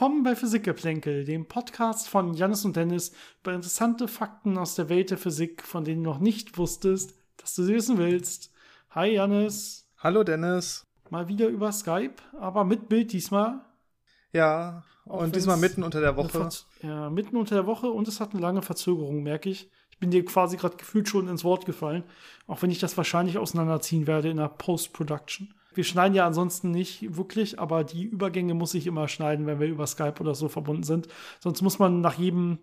Willkommen bei Physikgeplänkel, dem Podcast von Janis und Dennis über interessante Fakten aus der Welt der Physik, von denen du noch nicht wusstest, dass du sie wissen willst. Hi Janis. Hallo Dennis. Mal wieder über Skype, aber mit Bild diesmal. Ja, Auch und diesmal mitten unter der Woche. Ja, mitten unter der Woche und es hat eine lange Verzögerung, merke ich. Ich bin dir quasi gerade gefühlt schon ins Wort gefallen, auch wenn ich das wahrscheinlich auseinanderziehen werde in der Post-Production. Wir schneiden ja ansonsten nicht wirklich, aber die Übergänge muss ich immer schneiden, wenn wir über Skype oder so verbunden sind. Sonst muss man nach jedem,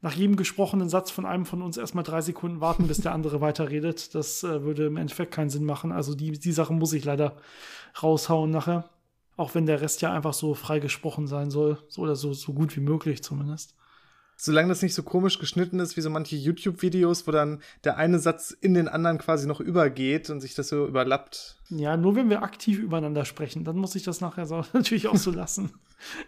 nach jedem gesprochenen Satz von einem von uns erstmal drei Sekunden warten, bis der andere weiterredet. Das äh, würde im Endeffekt keinen Sinn machen. Also die, die Sache muss ich leider raushauen nachher. Auch wenn der Rest ja einfach so frei gesprochen sein soll. So oder so, so gut wie möglich zumindest solange das nicht so komisch geschnitten ist wie so manche YouTube-Videos, wo dann der eine Satz in den anderen quasi noch übergeht und sich das so überlappt. Ja, nur wenn wir aktiv übereinander sprechen, dann muss ich das nachher so, natürlich auch so lassen.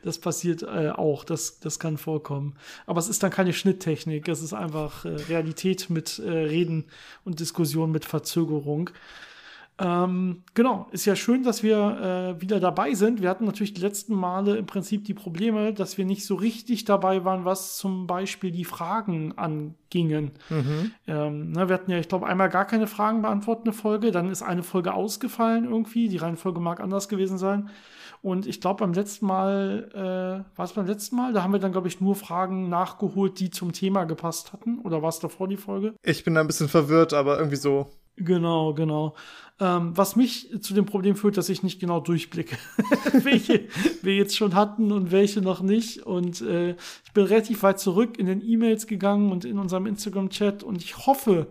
Das passiert äh, auch, das, das kann vorkommen. Aber es ist dann keine Schnitttechnik, es ist einfach äh, Realität mit äh, Reden und Diskussion mit Verzögerung. Ähm, genau, ist ja schön, dass wir äh, wieder dabei sind. Wir hatten natürlich die letzten Male im Prinzip die Probleme, dass wir nicht so richtig dabei waren, was zum Beispiel die Fragen angingen. Mhm. Ähm, ne, wir hatten ja, ich glaube, einmal gar keine Fragen beantwortende Folge, dann ist eine Folge ausgefallen irgendwie. Die Reihenfolge mag anders gewesen sein. Und ich glaube, beim letzten Mal, äh, war es beim letzten Mal? Da haben wir dann, glaube ich, nur Fragen nachgeholt, die zum Thema gepasst hatten. Oder war es davor die Folge? Ich bin da ein bisschen verwirrt, aber irgendwie so. Genau, genau. Ähm, was mich zu dem Problem führt, dass ich nicht genau durchblicke, welche wir jetzt schon hatten und welche noch nicht. Und äh, ich bin relativ weit zurück in den E-Mails gegangen und in unserem Instagram-Chat und ich hoffe,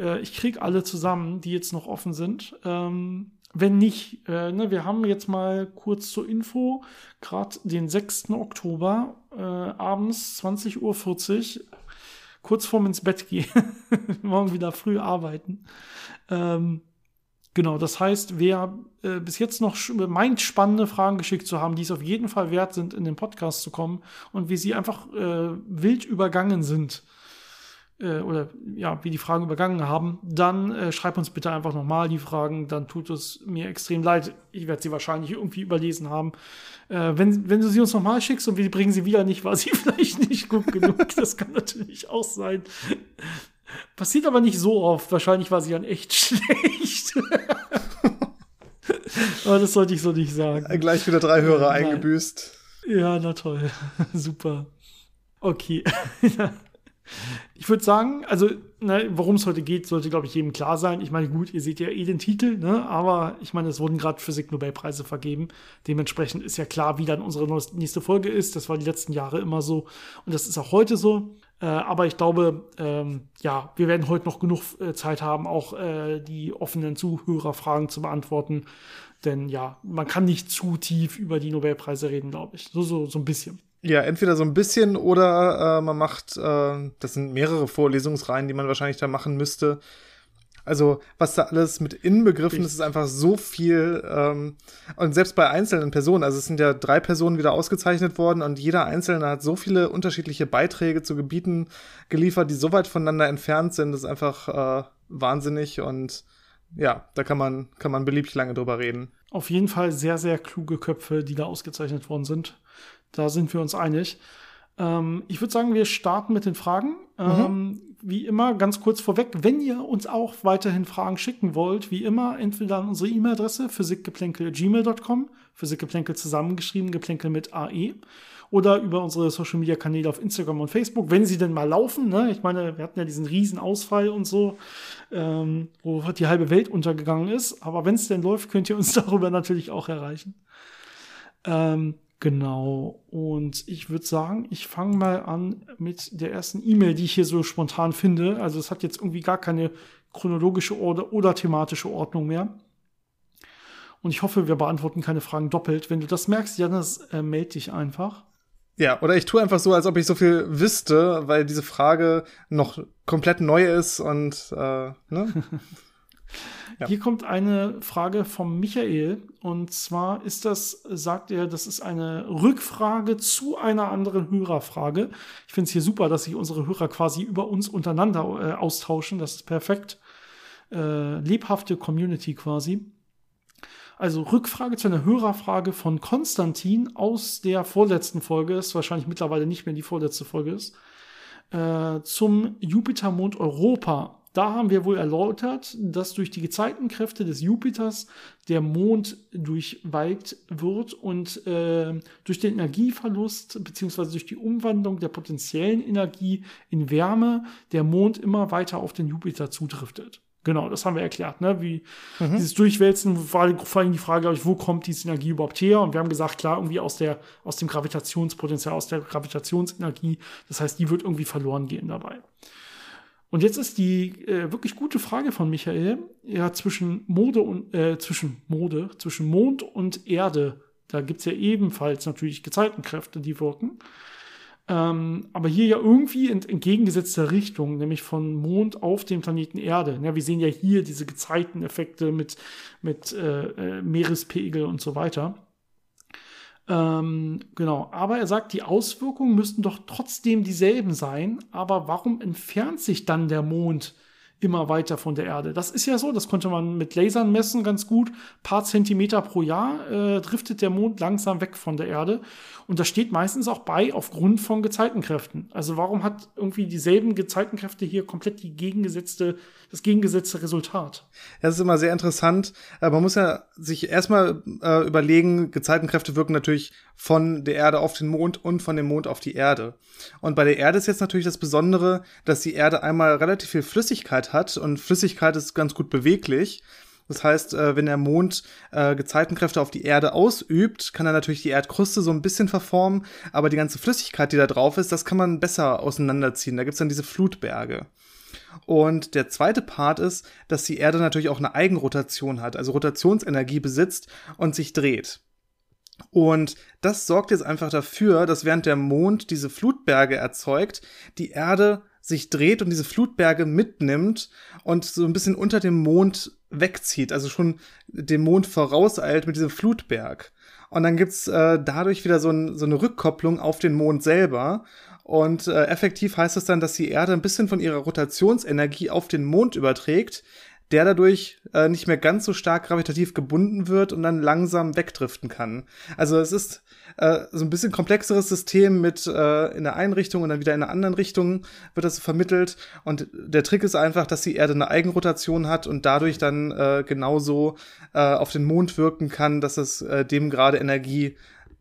äh, ich kriege alle zusammen, die jetzt noch offen sind. Ähm, wenn nicht, äh, ne, wir haben jetzt mal kurz zur Info, gerade den 6. Oktober, äh, abends 20.40 Uhr, kurz vorm ins Bett gehen, morgen wieder früh arbeiten. Ähm, Genau, das heißt, wer äh, bis jetzt noch meint, spannende Fragen geschickt zu haben, die es auf jeden Fall wert sind, in den Podcast zu kommen und wie sie einfach äh, wild übergangen sind, äh, oder ja, wie die Fragen übergangen haben, dann äh, schreib uns bitte einfach nochmal die Fragen, dann tut es mir extrem leid. Ich werde sie wahrscheinlich irgendwie überlesen haben. Äh, wenn, wenn du sie uns nochmal schickst und wir bringen sie wieder nicht, war sie vielleicht nicht gut genug. Das kann natürlich auch sein. Passiert aber nicht so oft. Wahrscheinlich war sie dann echt schlecht. aber das sollte ich so nicht sagen. Gleich wieder drei Hörer Nein. eingebüßt. Ja, na toll. Super. Okay. ich würde sagen, also, worum es heute geht, sollte, glaube ich, jedem klar sein. Ich meine, gut, ihr seht ja eh den Titel, ne? aber ich meine, es wurden gerade Physik-Nobelpreise vergeben. Dementsprechend ist ja klar, wie dann unsere nächste Folge ist. Das war die letzten Jahre immer so. Und das ist auch heute so. Äh, aber ich glaube, ähm, ja, wir werden heute noch genug äh, Zeit haben, auch äh, die offenen Zuhörerfragen zu beantworten. Denn ja, man kann nicht zu tief über die Nobelpreise reden, glaube ich. So, so, so ein bisschen. Ja, entweder so ein bisschen oder äh, man macht, äh, das sind mehrere Vorlesungsreihen, die man wahrscheinlich da machen müsste. Also, was da alles mit inbegriffen ist, ist einfach so viel. Ähm, und selbst bei einzelnen Personen, also es sind ja drei Personen wieder ausgezeichnet worden und jeder Einzelne hat so viele unterschiedliche Beiträge zu Gebieten geliefert, die so weit voneinander entfernt sind, das ist einfach äh, wahnsinnig und ja, da kann man, kann man beliebig lange drüber reden. Auf jeden Fall sehr, sehr kluge Köpfe, die da ausgezeichnet worden sind. Da sind wir uns einig. Ähm, ich würde sagen, wir starten mit den Fragen. Mhm. Ähm, wie immer, ganz kurz vorweg, wenn ihr uns auch weiterhin Fragen schicken wollt, wie immer, entweder an unsere E-Mail-Adresse physikgeplänkel.gmail.com, Physikgeplänkel zusammengeschrieben, Geplänkel mit AE, oder über unsere Social-Media-Kanäle auf Instagram und Facebook, wenn sie denn mal laufen. Ne? Ich meine, wir hatten ja diesen riesen Ausfall und so, ähm, wo die halbe Welt untergegangen ist. Aber wenn es denn läuft, könnt ihr uns darüber natürlich auch erreichen. Ähm, Genau. Und ich würde sagen, ich fange mal an mit der ersten E-Mail, die ich hier so spontan finde. Also es hat jetzt irgendwie gar keine chronologische oder, oder thematische Ordnung mehr. Und ich hoffe, wir beantworten keine Fragen doppelt. Wenn du das merkst, Janis, äh, melde dich einfach. Ja, oder ich tue einfach so, als ob ich so viel wüsste, weil diese Frage noch komplett neu ist und äh, ne? Ja. Hier kommt eine Frage vom Michael. Und zwar ist das, sagt er, das ist eine Rückfrage zu einer anderen Hörerfrage. Ich finde es hier super, dass sich unsere Hörer quasi über uns untereinander äh, austauschen. Das ist perfekt. Äh, lebhafte Community quasi. Also Rückfrage zu einer Hörerfrage von Konstantin aus der vorletzten Folge, ist wahrscheinlich mittlerweile nicht mehr die vorletzte Folge ist, äh, zum Jupitermond Europa. Da haben wir wohl erläutert, dass durch die Gezeitenkräfte des Jupiters der Mond durchwalkt wird und äh, durch den Energieverlust beziehungsweise durch die Umwandlung der potenziellen Energie in Wärme der Mond immer weiter auf den Jupiter zudriftet. Genau, das haben wir erklärt, ne? Wie mhm. dieses Durchwälzen war vor allem die Frage, glaube ich, wo kommt diese Energie überhaupt her? Und wir haben gesagt, klar, irgendwie aus der, aus dem Gravitationspotenzial, aus der Gravitationsenergie. Das heißt, die wird irgendwie verloren gehen dabei. Und jetzt ist die äh, wirklich gute Frage von Michael, ja, zwischen Mode und, äh, zwischen Mode, zwischen Mond und Erde. Da gibt's ja ebenfalls natürlich Gezeitenkräfte, die wirken. Ähm, aber hier ja irgendwie in entgegengesetzter Richtung, nämlich von Mond auf den Planeten Erde. Ja, wir sehen ja hier diese Gezeiteneffekte mit, mit äh, äh Meerespegel und so weiter. Ähm, genau, aber er sagt, die Auswirkungen müssten doch trotzdem dieselben sein. Aber warum entfernt sich dann der Mond immer weiter von der Erde? Das ist ja so, das konnte man mit Lasern messen ganz gut. Paar Zentimeter pro Jahr äh, driftet der Mond langsam weg von der Erde. Und das steht meistens auch bei aufgrund von Gezeitenkräften. Also warum hat irgendwie dieselben Gezeitenkräfte hier komplett die gegengesetzte, das gegengesetzte Resultat? Das ist immer sehr interessant. Äh, man muss ja sich erstmal äh, überlegen, Gezeitenkräfte wirken natürlich von der Erde auf den Mond und von dem Mond auf die Erde. Und bei der Erde ist jetzt natürlich das Besondere, dass die Erde einmal relativ viel Flüssigkeit hat und Flüssigkeit ist ganz gut beweglich. Das heißt, äh, wenn der Mond äh, Gezeitenkräfte auf die Erde ausübt, kann er natürlich die Erdkruste so ein bisschen verformen, aber die ganze Flüssigkeit, die da drauf ist, das kann man besser auseinanderziehen. Da gibt's dann diese Flutberge. Und der zweite Part ist, dass die Erde natürlich auch eine Eigenrotation hat, also Rotationsenergie besitzt und sich dreht. Und das sorgt jetzt einfach dafür, dass während der Mond diese Flutberge erzeugt, die Erde sich dreht und diese Flutberge mitnimmt und so ein bisschen unter dem Mond wegzieht, also schon dem Mond vorauseilt mit diesem Flutberg. Und dann gibt's äh, dadurch wieder so, ein, so eine Rückkopplung auf den Mond selber. Und äh, effektiv heißt es dann, dass die Erde ein bisschen von ihrer Rotationsenergie auf den Mond überträgt, der dadurch äh, nicht mehr ganz so stark gravitativ gebunden wird und dann langsam wegdriften kann. Also es ist äh, so ein bisschen komplexeres System mit äh, in der einen Richtung und dann wieder in der anderen Richtung wird das vermittelt. Und der Trick ist einfach, dass die Erde eine Eigenrotation hat und dadurch dann äh, genauso äh, auf den Mond wirken kann, dass es äh, dem gerade Energie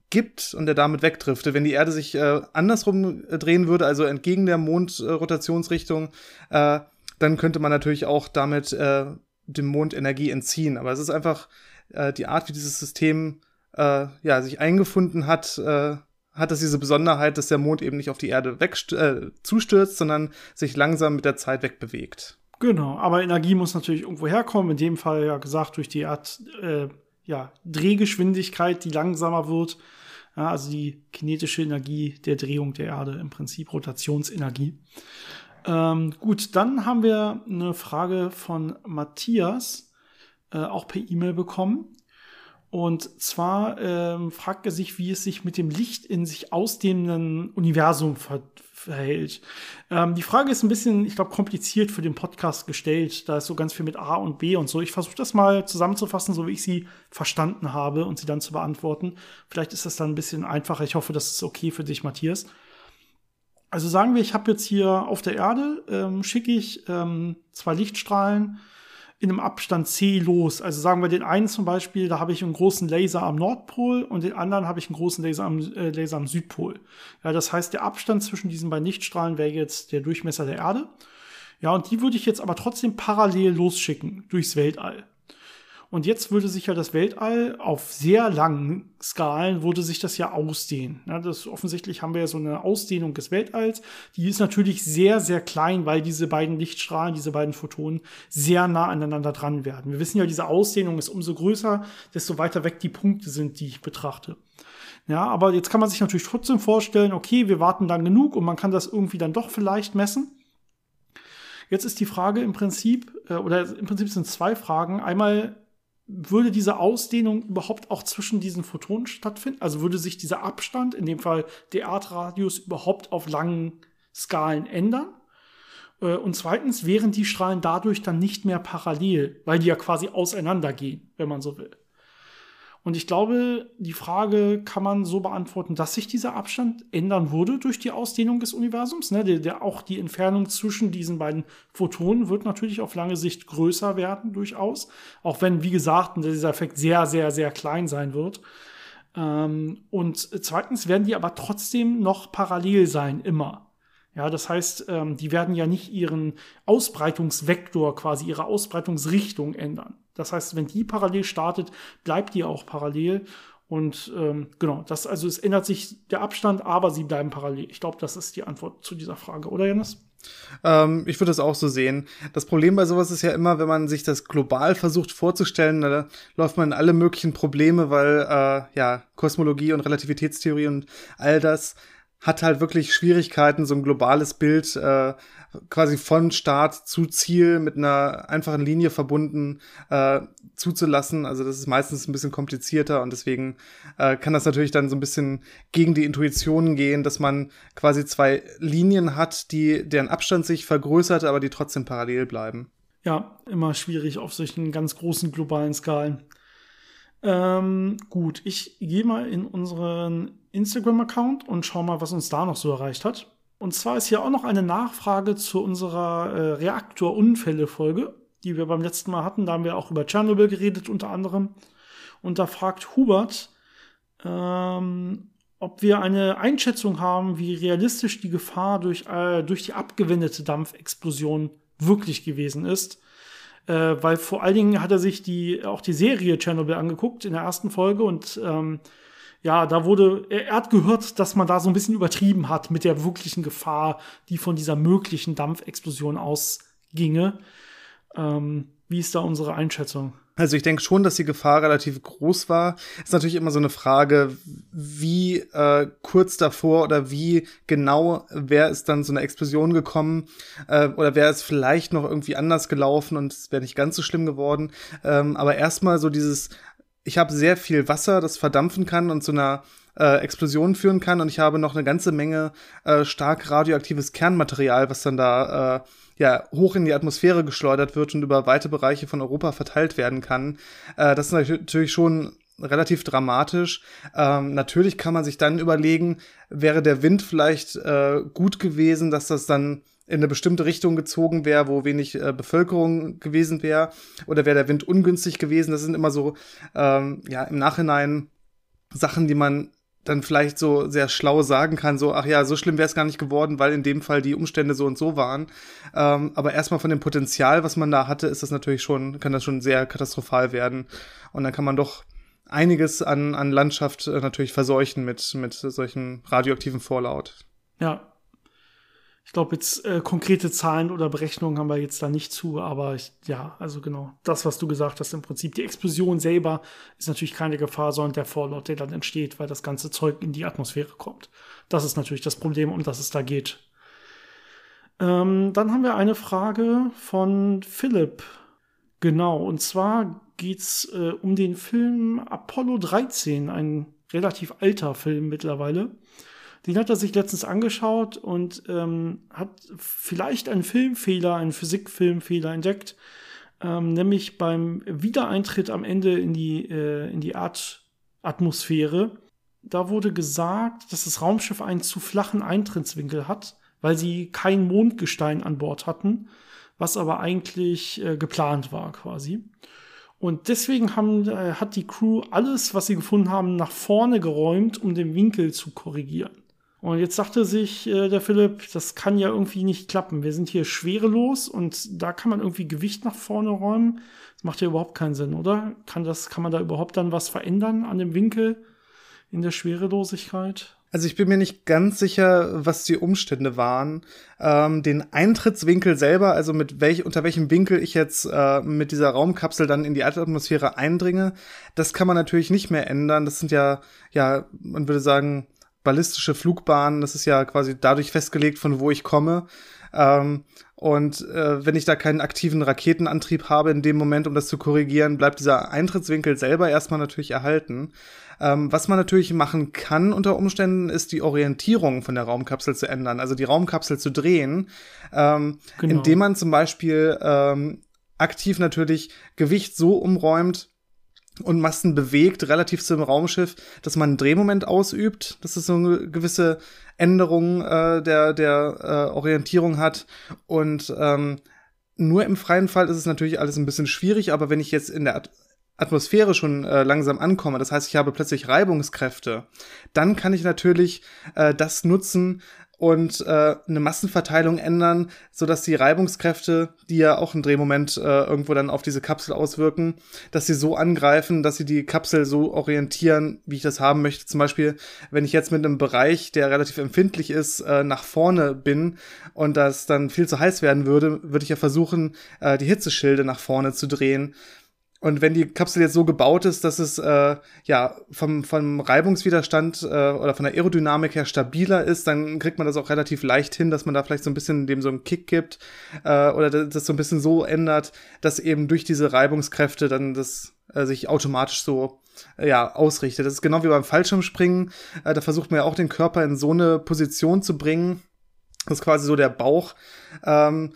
gibt und der damit wegdriftet. Wenn die Erde sich äh, andersrum drehen würde, also entgegen der Mondrotationsrichtung, äh, dann könnte man natürlich auch damit äh, dem Mond Energie entziehen. Aber es ist einfach äh, die Art, wie dieses System äh, ja, sich eingefunden hat, äh, hat es diese Besonderheit, dass der Mond eben nicht auf die Erde äh, zustürzt, sondern sich langsam mit der Zeit wegbewegt. Genau, aber Energie muss natürlich irgendwo herkommen. In dem Fall ja gesagt durch die Art äh, ja, Drehgeschwindigkeit, die langsamer wird. Ja, also die kinetische Energie der Drehung der Erde, im Prinzip Rotationsenergie. Ähm, gut, dann haben wir eine Frage von Matthias, äh, auch per E-Mail bekommen. Und zwar ähm, fragt er sich, wie es sich mit dem Licht in sich ausdehnenden Universum ver verhält. Ähm, die Frage ist ein bisschen, ich glaube, kompliziert für den Podcast gestellt. Da ist so ganz viel mit A und B und so. Ich versuche das mal zusammenzufassen, so wie ich sie verstanden habe und sie dann zu beantworten. Vielleicht ist das dann ein bisschen einfacher. Ich hoffe, das ist okay für dich, Matthias. Also sagen wir, ich habe jetzt hier auf der Erde, ähm, schicke ich ähm, zwei Lichtstrahlen in einem Abstand c los. Also sagen wir den einen zum Beispiel, da habe ich einen großen Laser am Nordpol und den anderen habe ich einen großen Laser am, äh, Laser am Südpol. Ja, das heißt, der Abstand zwischen diesen beiden Lichtstrahlen wäre jetzt der Durchmesser der Erde. Ja, und die würde ich jetzt aber trotzdem parallel losschicken durchs Weltall. Und jetzt würde sich ja das Weltall auf sehr langen Skalen würde sich das ja ausdehnen. Ja, das offensichtlich haben wir ja so eine Ausdehnung des Weltalls. Die ist natürlich sehr, sehr klein, weil diese beiden Lichtstrahlen, diese beiden Photonen sehr nah aneinander dran werden. Wir wissen ja, diese Ausdehnung ist umso größer, desto weiter weg die Punkte sind, die ich betrachte. Ja, aber jetzt kann man sich natürlich trotzdem vorstellen, okay, wir warten dann genug und man kann das irgendwie dann doch vielleicht messen. Jetzt ist die Frage im Prinzip, äh, oder im Prinzip sind zwei Fragen. Einmal, würde diese Ausdehnung überhaupt auch zwischen diesen Photonen stattfinden? Also würde sich dieser Abstand, in dem Fall der Erdradius, überhaupt auf langen Skalen ändern? Äh, und zweitens wären die Strahlen dadurch dann nicht mehr parallel, weil die ja quasi auseinandergehen, wenn man so will. Und ich glaube, die Frage kann man so beantworten, dass sich dieser Abstand ändern würde durch die Ausdehnung des Universums. Ne? Der, der, auch die Entfernung zwischen diesen beiden Photonen wird natürlich auf lange Sicht größer werden, durchaus. Auch wenn, wie gesagt, dieser Effekt sehr, sehr, sehr klein sein wird. Ähm, und zweitens werden die aber trotzdem noch parallel sein, immer. Ja, das heißt, ähm, die werden ja nicht ihren Ausbreitungsvektor, quasi ihre Ausbreitungsrichtung ändern. Das heißt, wenn die parallel startet, bleibt die auch parallel. Und ähm, genau, das also es ändert sich der Abstand, aber sie bleiben parallel. Ich glaube, das ist die Antwort zu dieser Frage, oder Janis? Ähm, ich würde das auch so sehen. Das Problem bei sowas ist ja immer, wenn man sich das global versucht vorzustellen, da läuft man in alle möglichen Probleme, weil äh, ja Kosmologie und Relativitätstheorie und all das hat halt wirklich Schwierigkeiten, so ein globales Bild äh, quasi von Start zu Ziel mit einer einfachen Linie verbunden äh, zuzulassen. Also das ist meistens ein bisschen komplizierter und deswegen äh, kann das natürlich dann so ein bisschen gegen die Intuition gehen, dass man quasi zwei Linien hat, die deren Abstand sich vergrößert, aber die trotzdem parallel bleiben. Ja, immer schwierig auf solchen ganz großen globalen Skalen. Ähm, gut, ich gehe mal in unseren Instagram-Account und schau mal, was uns da noch so erreicht hat. Und zwar ist hier auch noch eine Nachfrage zu unserer äh, Reaktorunfälle-Folge, die wir beim letzten Mal hatten. Da haben wir auch über Tschernobyl geredet, unter anderem. Und da fragt Hubert, ähm, ob wir eine Einschätzung haben, wie realistisch die Gefahr durch, äh, durch die abgewendete Dampfexplosion wirklich gewesen ist äh, weil vor allen Dingen hat er sich die, auch die Serie Chernobyl angeguckt in der ersten Folge und ähm, ja, da wurde, er, hat gehört, dass man da so ein bisschen übertrieben hat mit der wirklichen Gefahr, die von dieser möglichen Dampfexplosion ausginge. Ähm, wie ist da unsere Einschätzung? Also ich denke schon, dass die Gefahr relativ groß war. Ist natürlich immer so eine Frage, wie äh, kurz davor oder wie genau wäre es dann so eine Explosion gekommen äh, oder wäre es vielleicht noch irgendwie anders gelaufen und es wäre nicht ganz so schlimm geworden. Ähm, aber erstmal so dieses, ich habe sehr viel Wasser, das verdampfen kann und zu einer äh, Explosion führen kann und ich habe noch eine ganze Menge äh, stark radioaktives Kernmaterial, was dann da äh, ja, hoch in die Atmosphäre geschleudert wird und über weite Bereiche von Europa verteilt werden kann. Äh, das ist natürlich schon relativ dramatisch. Ähm, natürlich kann man sich dann überlegen, wäre der Wind vielleicht äh, gut gewesen, dass das dann in eine bestimmte Richtung gezogen wäre, wo wenig äh, Bevölkerung gewesen wäre, oder wäre der Wind ungünstig gewesen. Das sind immer so ähm, ja im Nachhinein Sachen, die man dann vielleicht so sehr schlau sagen kann, so, ach ja, so schlimm wäre es gar nicht geworden, weil in dem Fall die Umstände so und so waren. Ähm, aber erstmal von dem Potenzial, was man da hatte, ist das natürlich schon, kann das schon sehr katastrophal werden. Und dann kann man doch einiges an, an Landschaft äh, natürlich verseuchen mit, mit solchen radioaktiven Vorlaut. Ja, ich glaube, jetzt äh, konkrete Zahlen oder Berechnungen haben wir jetzt da nicht zu, aber ich, ja, also genau, das, was du gesagt hast, im Prinzip, die Explosion selber ist natürlich keine Gefahr, sondern der Vorlaut, der dann entsteht, weil das ganze Zeug in die Atmosphäre kommt. Das ist natürlich das Problem, um das es da geht. Ähm, dann haben wir eine Frage von Philipp. Genau, und zwar geht's äh, um den Film Apollo 13, ein relativ alter Film mittlerweile. Den hat er sich letztens angeschaut und ähm, hat vielleicht einen Filmfehler, einen Physikfilmfehler entdeckt, ähm, nämlich beim Wiedereintritt am Ende in die, äh, in die Erdatmosphäre. Da wurde gesagt, dass das Raumschiff einen zu flachen Eintrittswinkel hat, weil sie kein Mondgestein an Bord hatten, was aber eigentlich äh, geplant war quasi. Und deswegen haben, äh, hat die Crew alles, was sie gefunden haben, nach vorne geräumt, um den Winkel zu korrigieren. Und jetzt sagte sich äh, der Philipp, das kann ja irgendwie nicht klappen. Wir sind hier schwerelos und da kann man irgendwie Gewicht nach vorne räumen. Das macht ja überhaupt keinen Sinn, oder? Kann, das, kann man da überhaupt dann was verändern an dem Winkel in der Schwerelosigkeit? Also ich bin mir nicht ganz sicher, was die Umstände waren. Ähm, den Eintrittswinkel selber, also mit welch, unter welchem Winkel ich jetzt äh, mit dieser Raumkapsel dann in die Erdatmosphäre eindringe, das kann man natürlich nicht mehr ändern. Das sind ja, ja, man würde sagen, ballistische Flugbahnen. Das ist ja quasi dadurch festgelegt, von wo ich komme. Ähm, und äh, wenn ich da keinen aktiven Raketenantrieb habe in dem Moment, um das zu korrigieren, bleibt dieser Eintrittswinkel selber erstmal natürlich erhalten. Ähm, was man natürlich machen kann unter Umständen, ist die Orientierung von der Raumkapsel zu ändern, also die Raumkapsel zu drehen, ähm, genau. indem man zum Beispiel ähm, aktiv natürlich Gewicht so umräumt, und Masten bewegt, relativ zum Raumschiff, dass man einen Drehmoment ausübt, dass es so eine gewisse Änderung äh, der, der äh, Orientierung hat. Und ähm, nur im freien Fall ist es natürlich alles ein bisschen schwierig, aber wenn ich jetzt in der At Atmosphäre schon äh, langsam ankomme, das heißt, ich habe plötzlich Reibungskräfte, dann kann ich natürlich äh, das nutzen, und äh, eine Massenverteilung ändern, so dass die Reibungskräfte, die ja auch ein Drehmoment äh, irgendwo dann auf diese Kapsel auswirken, dass sie so angreifen, dass sie die Kapsel so orientieren, wie ich das haben möchte. Zum Beispiel, wenn ich jetzt mit einem Bereich, der relativ empfindlich ist, äh, nach vorne bin und das dann viel zu heiß werden würde, würde ich ja versuchen, äh, die Hitzeschilde nach vorne zu drehen. Und wenn die Kapsel jetzt so gebaut ist, dass es äh, ja vom, vom Reibungswiderstand äh, oder von der Aerodynamik her stabiler ist, dann kriegt man das auch relativ leicht hin, dass man da vielleicht so ein bisschen dem so einen Kick gibt äh, oder das so ein bisschen so ändert, dass eben durch diese Reibungskräfte dann das äh, sich automatisch so äh, ja ausrichtet. Das ist genau wie beim Fallschirmspringen. Äh, da versucht man ja auch den Körper in so eine Position zu bringen, dass quasi so der Bauch ähm,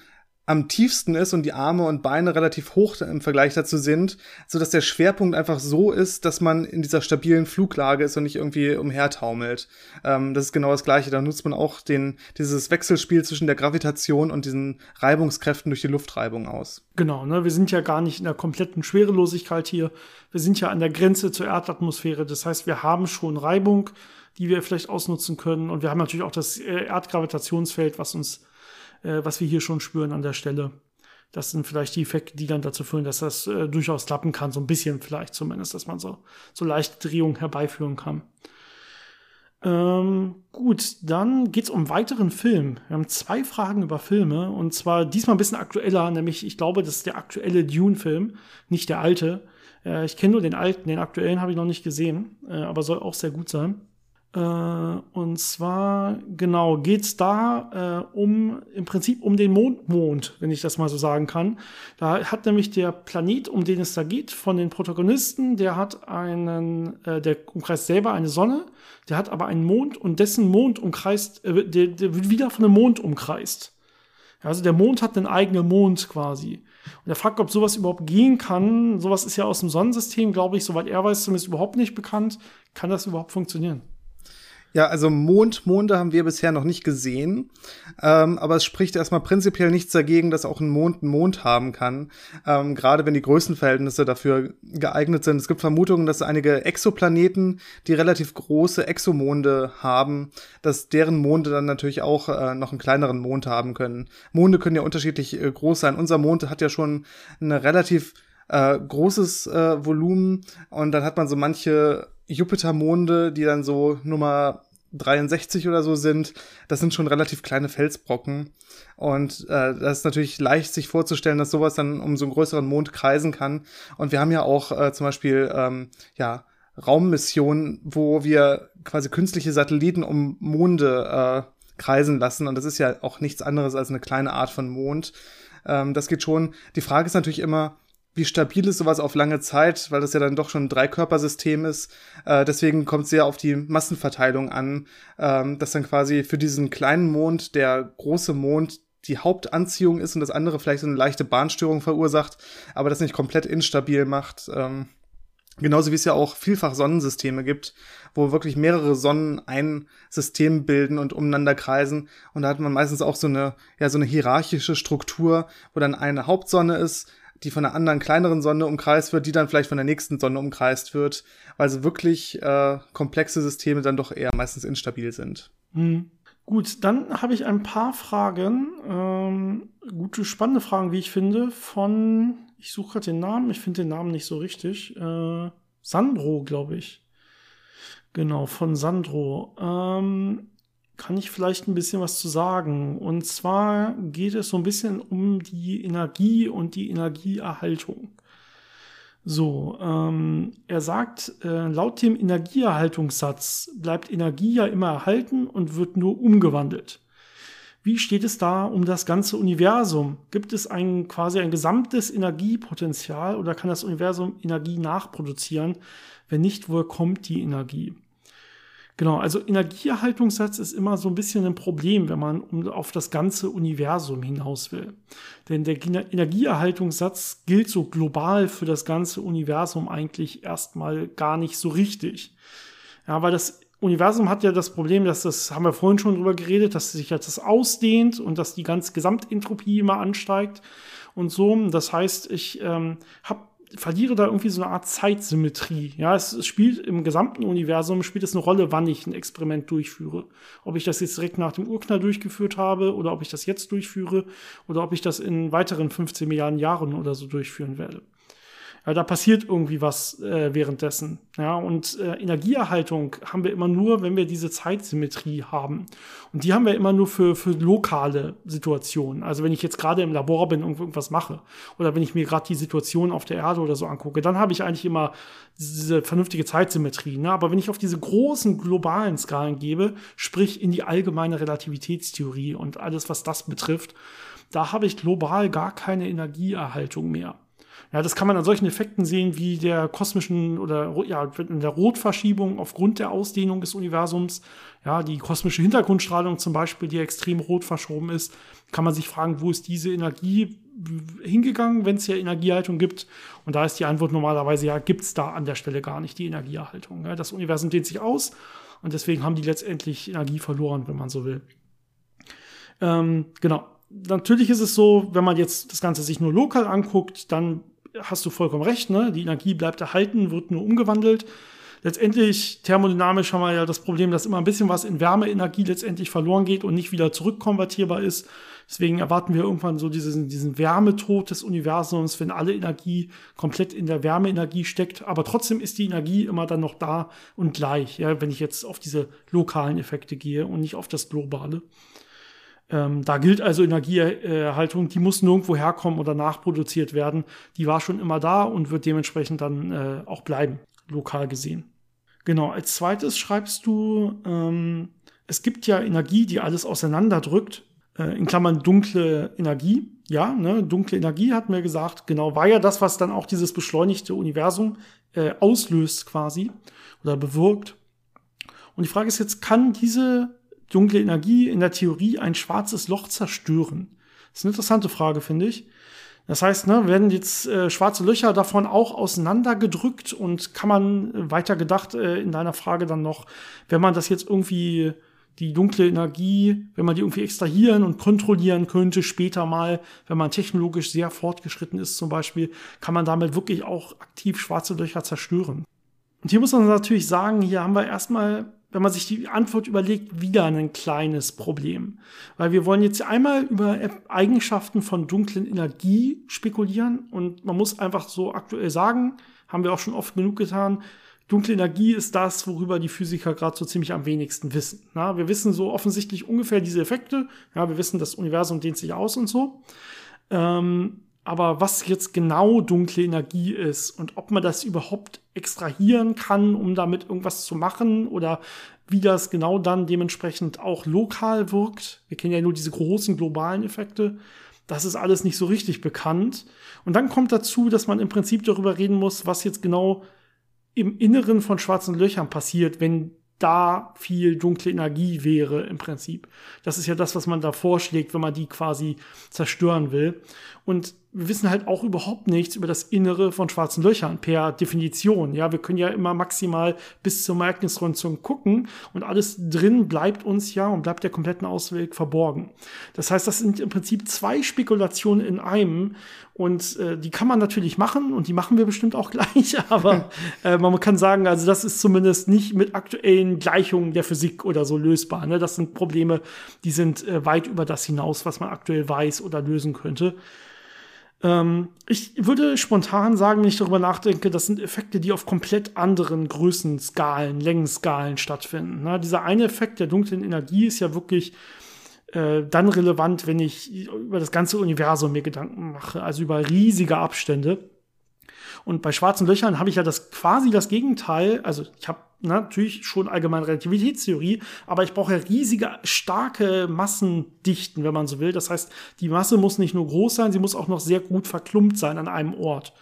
am tiefsten ist und die Arme und Beine relativ hoch im Vergleich dazu sind, so dass der Schwerpunkt einfach so ist, dass man in dieser stabilen Fluglage ist und nicht irgendwie umhertaumelt. Ähm, das ist genau das Gleiche. Da nutzt man auch den, dieses Wechselspiel zwischen der Gravitation und diesen Reibungskräften durch die Luftreibung aus. Genau, ne? wir sind ja gar nicht in der kompletten Schwerelosigkeit hier. Wir sind ja an der Grenze zur Erdatmosphäre. Das heißt, wir haben schon Reibung, die wir vielleicht ausnutzen können. Und wir haben natürlich auch das äh, Erdgravitationsfeld, was uns äh, was wir hier schon spüren an der Stelle. Das sind vielleicht die Effekte, die dann dazu führen, dass das äh, durchaus klappen kann, so ein bisschen vielleicht zumindest, dass man so, so leichte Drehungen herbeiführen kann. Ähm, gut, dann geht's um weiteren Film. Wir haben zwei Fragen über Filme und zwar diesmal ein bisschen aktueller, nämlich ich glaube, das ist der aktuelle Dune-Film, nicht der alte. Äh, ich kenne nur den alten, den aktuellen habe ich noch nicht gesehen, äh, aber soll auch sehr gut sein. Äh, und zwar, genau, geht's da äh, um, im Prinzip um den Mondmond, wenn ich das mal so sagen kann. Da hat nämlich der Planet, um den es da geht, von den Protagonisten, der hat einen, äh, der umkreist selber eine Sonne, der hat aber einen Mond und dessen Mond umkreist, äh, der, der wird wieder von einem Mond umkreist. Also der Mond hat einen eigenen Mond quasi. Und er fragt, ob sowas überhaupt gehen kann. Sowas ist ja aus dem Sonnensystem, glaube ich, soweit er weiß, zumindest überhaupt nicht bekannt. Kann das überhaupt funktionieren? Ja, also Mond, Monde haben wir bisher noch nicht gesehen. Ähm, aber es spricht erstmal prinzipiell nichts dagegen, dass auch ein Mond einen Mond haben kann. Ähm, gerade wenn die Größenverhältnisse dafür geeignet sind. Es gibt Vermutungen, dass einige Exoplaneten, die relativ große Exomonde haben, dass deren Monde dann natürlich auch äh, noch einen kleineren Mond haben können. Monde können ja unterschiedlich äh, groß sein. Unser Mond hat ja schon eine relativ äh, großes äh, Volumen und dann hat man so manche Jupitermonde, die dann so Nummer 63 oder so sind, das sind schon relativ kleine Felsbrocken. Und äh, das ist natürlich leicht sich vorzustellen, dass sowas dann um so einen größeren Mond kreisen kann. Und wir haben ja auch äh, zum Beispiel ähm, ja, Raummissionen, wo wir quasi künstliche Satelliten um Monde äh, kreisen lassen. Und das ist ja auch nichts anderes als eine kleine Art von Mond. Ähm, das geht schon. Die Frage ist natürlich immer, wie stabil ist sowas auf lange Zeit, weil das ja dann doch schon ein Dreikörpersystem ist. Äh, deswegen kommt es sehr auf die Massenverteilung an, ähm, dass dann quasi für diesen kleinen Mond der große Mond die Hauptanziehung ist und das andere vielleicht so eine leichte Bahnstörung verursacht, aber das nicht komplett instabil macht. Ähm, genauso wie es ja auch vielfach Sonnensysteme gibt, wo wirklich mehrere Sonnen ein System bilden und umeinander kreisen. Und da hat man meistens auch so eine, ja, so eine hierarchische Struktur, wo dann eine Hauptsonne ist, die von einer anderen kleineren Sonne umkreist wird, die dann vielleicht von der nächsten Sonne umkreist wird, weil so wirklich äh, komplexe Systeme dann doch eher meistens instabil sind. Hm. Gut, dann habe ich ein paar Fragen, ähm, gute, spannende Fragen, wie ich finde, von, ich suche gerade den Namen, ich finde den Namen nicht so richtig, äh, Sandro, glaube ich. Genau, von Sandro. Ähm, kann ich vielleicht ein bisschen was zu sagen. Und zwar geht es so ein bisschen um die Energie und die Energieerhaltung. So, ähm, er sagt, äh, laut dem Energieerhaltungssatz bleibt Energie ja immer erhalten und wird nur umgewandelt. Wie steht es da um das ganze Universum? Gibt es ein quasi ein gesamtes Energiepotenzial oder kann das Universum Energie nachproduzieren? Wenn nicht, woher kommt die Energie? Genau, also Energieerhaltungssatz ist immer so ein bisschen ein Problem, wenn man auf das ganze Universum hinaus will. Denn der Energieerhaltungssatz gilt so global für das ganze Universum eigentlich erstmal gar nicht so richtig. Ja, weil das Universum hat ja das Problem, dass das, haben wir vorhin schon drüber geredet, dass sich jetzt das ausdehnt und dass die ganze Gesamtentropie immer ansteigt und so. Das heißt, ich ähm, habe verliere da irgendwie so eine Art Zeitsymmetrie. Ja, es, es, spielt im gesamten Universum spielt es eine Rolle, wann ich ein Experiment durchführe. Ob ich das jetzt direkt nach dem Urknall durchgeführt habe oder ob ich das jetzt durchführe oder ob ich das in weiteren 15 Milliarden Jahren oder so durchführen werde. Ja, da passiert irgendwie was äh, währenddessen. Ja, und äh, Energieerhaltung haben wir immer nur, wenn wir diese Zeitsymmetrie haben. Und die haben wir immer nur für, für lokale Situationen. Also wenn ich jetzt gerade im Labor bin und irgendwas mache oder wenn ich mir gerade die Situation auf der Erde oder so angucke, dann habe ich eigentlich immer diese vernünftige Zeitsymmetrie. Ne? Aber wenn ich auf diese großen globalen Skalen gebe, sprich in die allgemeine Relativitätstheorie und alles, was das betrifft, da habe ich global gar keine Energieerhaltung mehr. Ja, das kann man an solchen Effekten sehen wie der kosmischen oder ja, in der Rotverschiebung aufgrund der Ausdehnung des Universums. Ja, die kosmische Hintergrundstrahlung zum Beispiel, die extrem rot verschoben ist, kann man sich fragen, wo ist diese Energie hingegangen, wenn es ja Energieerhaltung gibt? Und da ist die Antwort normalerweise ja, gibt es da an der Stelle gar nicht die Energieerhaltung. Ja, das Universum dehnt sich aus und deswegen haben die letztendlich Energie verloren, wenn man so will. Ähm, genau. Natürlich ist es so, wenn man jetzt das Ganze sich nur lokal anguckt, dann hast du vollkommen recht, ne? Die Energie bleibt erhalten, wird nur umgewandelt. Letztendlich, thermodynamisch haben wir ja das Problem, dass immer ein bisschen was in Wärmeenergie letztendlich verloren geht und nicht wieder zurückkonvertierbar ist. Deswegen erwarten wir irgendwann so diesen, diesen Wärmetod des Universums, wenn alle Energie komplett in der Wärmeenergie steckt. Aber trotzdem ist die Energie immer dann noch da und gleich, ja, wenn ich jetzt auf diese lokalen Effekte gehe und nicht auf das Globale. Ähm, da gilt also Energieerhaltung, die muss nirgendwo herkommen oder nachproduziert werden. Die war schon immer da und wird dementsprechend dann äh, auch bleiben, lokal gesehen. Genau, als zweites schreibst du, ähm, es gibt ja Energie, die alles auseinanderdrückt, äh, in Klammern dunkle Energie. Ja, ne, dunkle Energie hat mir gesagt, genau, war ja das, was dann auch dieses beschleunigte Universum äh, auslöst quasi oder bewirkt. Und die Frage ist jetzt, kann diese dunkle Energie in der Theorie ein schwarzes Loch zerstören? Das ist eine interessante Frage, finde ich. Das heißt, ne, werden jetzt äh, schwarze Löcher davon auch auseinandergedrückt und kann man äh, weiter gedacht äh, in deiner Frage dann noch, wenn man das jetzt irgendwie die dunkle Energie, wenn man die irgendwie extrahieren und kontrollieren könnte, später mal, wenn man technologisch sehr fortgeschritten ist zum Beispiel, kann man damit wirklich auch aktiv schwarze Löcher zerstören. Und hier muss man natürlich sagen, hier haben wir erstmal wenn man sich die Antwort überlegt, wieder ein kleines Problem. Weil wir wollen jetzt einmal über Eigenschaften von dunklen Energie spekulieren und man muss einfach so aktuell sagen, haben wir auch schon oft genug getan, dunkle Energie ist das, worüber die Physiker gerade so ziemlich am wenigsten wissen. Na, wir wissen so offensichtlich ungefähr diese Effekte. Ja, wir wissen, das Universum dehnt sich aus und so. Ähm, aber was jetzt genau dunkle Energie ist und ob man das überhaupt extrahieren kann, um damit irgendwas zu machen oder wie das genau dann dementsprechend auch lokal wirkt. Wir kennen ja nur diese großen globalen Effekte. Das ist alles nicht so richtig bekannt. Und dann kommt dazu, dass man im Prinzip darüber reden muss, was jetzt genau im Inneren von schwarzen Löchern passiert, wenn da viel dunkle Energie wäre im Prinzip. Das ist ja das, was man da vorschlägt, wenn man die quasi zerstören will. Und wir wissen halt auch überhaupt nichts über das Innere von schwarzen Löchern per Definition. Ja, wir können ja immer maximal bis zum Ereignishorizont gucken und alles drin bleibt uns ja und bleibt der kompletten Ausweg verborgen. Das heißt, das sind im Prinzip zwei Spekulationen in einem und äh, die kann man natürlich machen und die machen wir bestimmt auch gleich, aber äh, man kann sagen, also das ist zumindest nicht mit aktuellen Gleichungen der Physik oder so lösbar. Ne? Das sind Probleme, die sind äh, weit über das hinaus, was man aktuell weiß oder lösen könnte. Ähm, ich würde spontan sagen, wenn ich darüber nachdenke, das sind Effekte, die auf komplett anderen Größenskalen, Längenskalen stattfinden. Na, dieser eine Effekt der dunklen Energie ist ja wirklich äh, dann relevant, wenn ich über das ganze Universum mir Gedanken mache, also über riesige Abstände. Und bei schwarzen Löchern habe ich ja das quasi das Gegenteil. Also ich habe natürlich schon allgemeine Relativitätstheorie, aber ich brauche riesige, starke Massendichten, wenn man so will. Das heißt, die Masse muss nicht nur groß sein, sie muss auch noch sehr gut verklumpt sein an einem Ort.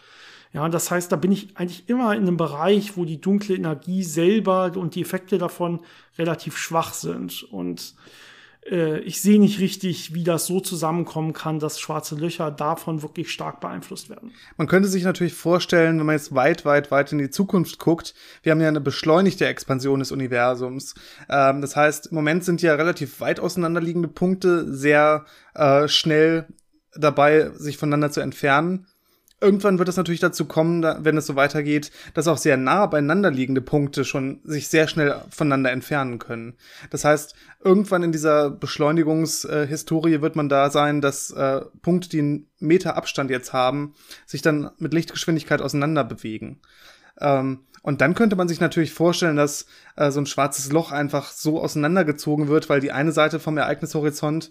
Ja, das heißt, da bin ich eigentlich immer in einem Bereich, wo die dunkle Energie selber und die Effekte davon relativ schwach sind. Und äh, ich sehe nicht richtig, wie das so zusammenkommen kann, dass schwarze Löcher davon wirklich stark beeinflusst werden. Man könnte sich natürlich vorstellen, wenn man jetzt weit, weit, weit in die Zukunft guckt, wir haben ja eine beschleunigte Expansion des Universums. Ähm, das heißt, im Moment sind ja relativ weit auseinanderliegende Punkte sehr äh, schnell dabei, sich voneinander zu entfernen irgendwann wird es natürlich dazu kommen, wenn es so weitergeht, dass auch sehr nah beieinander liegende Punkte schon sich sehr schnell voneinander entfernen können. Das heißt, irgendwann in dieser Beschleunigungshistorie wird man da sein, dass äh, Punkte, die einen Meter Abstand jetzt haben, sich dann mit Lichtgeschwindigkeit auseinander bewegen. Ähm, und dann könnte man sich natürlich vorstellen, dass äh, so ein schwarzes Loch einfach so auseinandergezogen wird, weil die eine Seite vom Ereignishorizont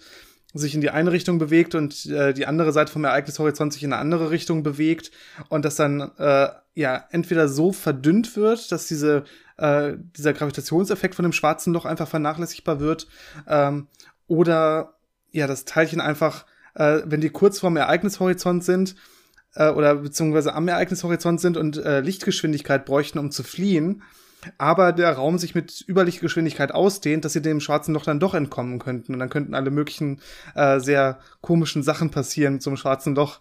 sich in die eine Richtung bewegt und äh, die andere Seite vom Ereignishorizont sich in eine andere Richtung bewegt und das dann äh, ja entweder so verdünnt wird, dass diese äh, dieser Gravitationseffekt von dem schwarzen Loch einfach vernachlässigbar wird ähm, oder ja das Teilchen einfach, äh, wenn die kurz vorm Ereignishorizont sind äh, oder beziehungsweise am Ereignishorizont sind und äh, Lichtgeschwindigkeit bräuchten, um zu fliehen, aber der Raum sich mit Überlichtgeschwindigkeit ausdehnt, dass sie dem schwarzen Loch dann doch entkommen könnten. Und dann könnten alle möglichen äh, sehr komischen Sachen passieren zum schwarzen Loch.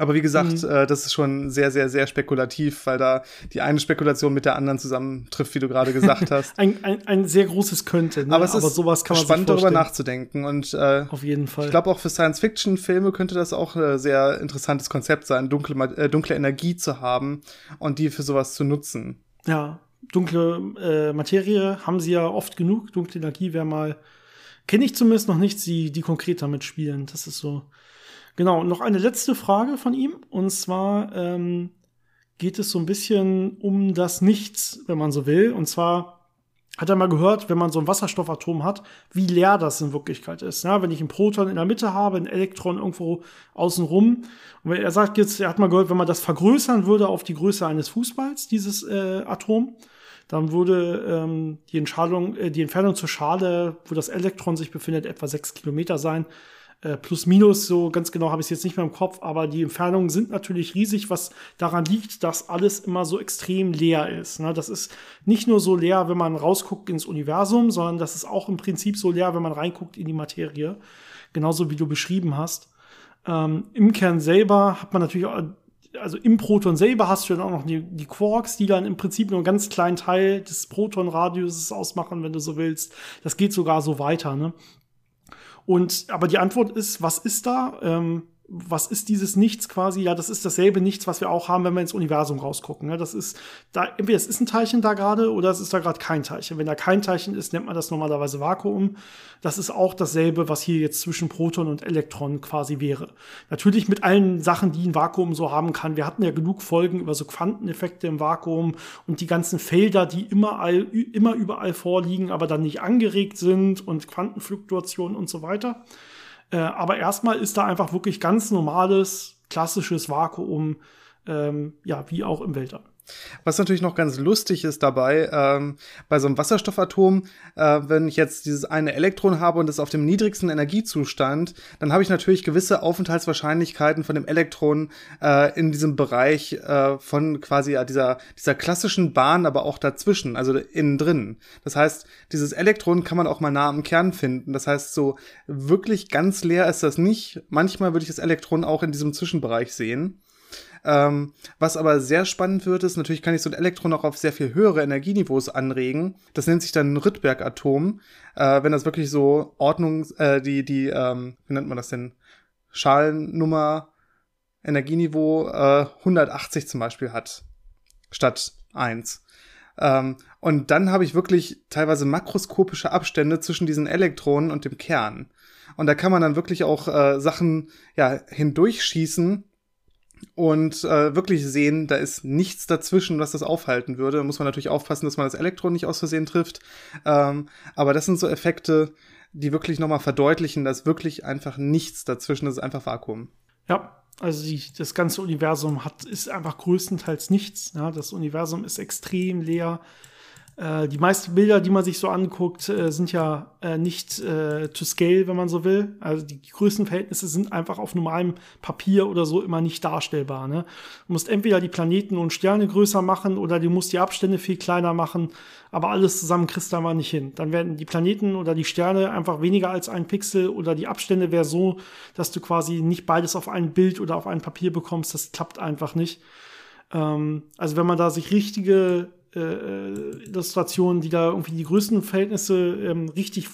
Aber wie gesagt, mhm. äh, das ist schon sehr, sehr, sehr spekulativ, weil da die eine Spekulation mit der anderen zusammentrifft, wie du gerade gesagt hast. ein, ein, ein sehr großes könnte. Ne? Aber es ist Aber sowas kann man spannend darüber nachzudenken. Und äh, auf jeden Fall. Ich glaube auch für Science-Fiction-Filme könnte das auch ein sehr interessantes Konzept sein, dunkle, äh, dunkle Energie zu haben und die für sowas zu nutzen. Ja, dunkle äh, Materie haben sie ja oft genug. Dunkle Energie wäre mal, kenne ich zumindest noch nicht, die, die konkret damit spielen. Das ist so. Genau, noch eine letzte Frage von ihm. Und zwar ähm, geht es so ein bisschen um das Nichts, wenn man so will. Und zwar hat er mal gehört, wenn man so ein Wasserstoffatom hat, wie leer das in Wirklichkeit ist. Ja, wenn ich ein Proton in der Mitte habe, ein Elektron irgendwo außenrum. Und er sagt jetzt, er hat mal gehört, wenn man das vergrößern würde auf die Größe eines Fußballs, dieses äh, Atom, dann würde ähm, die, Entscheidung, äh, die Entfernung zur Schale, wo das Elektron sich befindet, etwa sechs Kilometer sein. Äh, plus minus, so ganz genau habe ich es jetzt nicht mehr im Kopf, aber die Entfernungen sind natürlich riesig, was daran liegt, dass alles immer so extrem leer ist. Ne? Das ist nicht nur so leer, wenn man rausguckt ins Universum, sondern das ist auch im Prinzip so leer, wenn man reinguckt in die Materie. Genauso wie du beschrieben hast. Ähm, Im Kern selber hat man natürlich auch also im Proton selber hast du dann auch noch die, die, Quarks, die dann im Prinzip nur einen ganz kleinen Teil des Protonradiuses ausmachen, wenn du so willst. Das geht sogar so weiter, ne? Und, aber die Antwort ist, was ist da? Ähm, was ist dieses Nichts quasi? Ja, das ist dasselbe Nichts, was wir auch haben, wenn wir ins Universum rausgucken. Ne? Das ist da, entweder es ist ein Teilchen da gerade oder es ist da gerade kein Teilchen. Wenn da kein Teilchen ist, nennt man das normalerweise Vakuum. Das ist auch dasselbe, was hier jetzt zwischen Proton und Elektron quasi wäre. Natürlich mit allen Sachen, die ein Vakuum so haben kann. Wir hatten ja genug Folgen über so Quanteneffekte im Vakuum und die ganzen Felder, die immer, all, immer überall vorliegen, aber dann nicht angeregt sind und Quantenfluktuationen und so weiter. Äh, aber erstmal ist da einfach wirklich ganz normales, klassisches Vakuum, ähm, ja, wie auch im Weltall. Was natürlich noch ganz lustig ist dabei, ähm, bei so einem Wasserstoffatom, äh, wenn ich jetzt dieses eine Elektron habe und es auf dem niedrigsten Energiezustand, dann habe ich natürlich gewisse Aufenthaltswahrscheinlichkeiten von dem Elektron äh, in diesem Bereich äh, von quasi ja, dieser, dieser klassischen Bahn, aber auch dazwischen, also innen drin. Das heißt, dieses Elektron kann man auch mal nah am Kern finden. Das heißt, so wirklich ganz leer ist das nicht. Manchmal würde ich das Elektron auch in diesem Zwischenbereich sehen. Ähm, was aber sehr spannend wird, ist, natürlich kann ich so ein Elektron auch auf sehr viel höhere Energieniveaus anregen. Das nennt sich dann Rydberg-Atom. Äh, wenn das wirklich so Ordnung, äh, die, die, ähm, wie nennt man das denn? Schalennummer, Energieniveau äh, 180 zum Beispiel hat. Statt 1. Ähm, und dann habe ich wirklich teilweise makroskopische Abstände zwischen diesen Elektronen und dem Kern. Und da kann man dann wirklich auch äh, Sachen ja hindurchschießen, und äh, wirklich sehen, da ist nichts dazwischen, was das aufhalten würde. Da muss man natürlich aufpassen, dass man das Elektron nicht aus Versehen trifft. Ähm, aber das sind so Effekte, die wirklich nochmal verdeutlichen, dass wirklich einfach nichts dazwischen ist, einfach Vakuum. Ja, also die, das ganze Universum hat, ist einfach größtenteils nichts. Ja, das Universum ist extrem leer. Äh, die meisten Bilder, die man sich so anguckt, äh, sind ja äh, nicht äh, to scale, wenn man so will. Also die, Größenverhältnisse sind einfach auf normalem Papier oder so immer nicht darstellbar. Ne? Du musst entweder die Planeten und Sterne größer machen oder du musst die Abstände viel kleiner machen, aber alles zusammen kriegst du da mal nicht hin. Dann werden die Planeten oder die Sterne einfach weniger als ein Pixel oder die Abstände wäre so, dass du quasi nicht beides auf ein Bild oder auf ein Papier bekommst. Das klappt einfach nicht. Ähm, also wenn man da sich richtige äh, Illustrationen, die da irgendwie die größten Verhältnisse ähm, richtig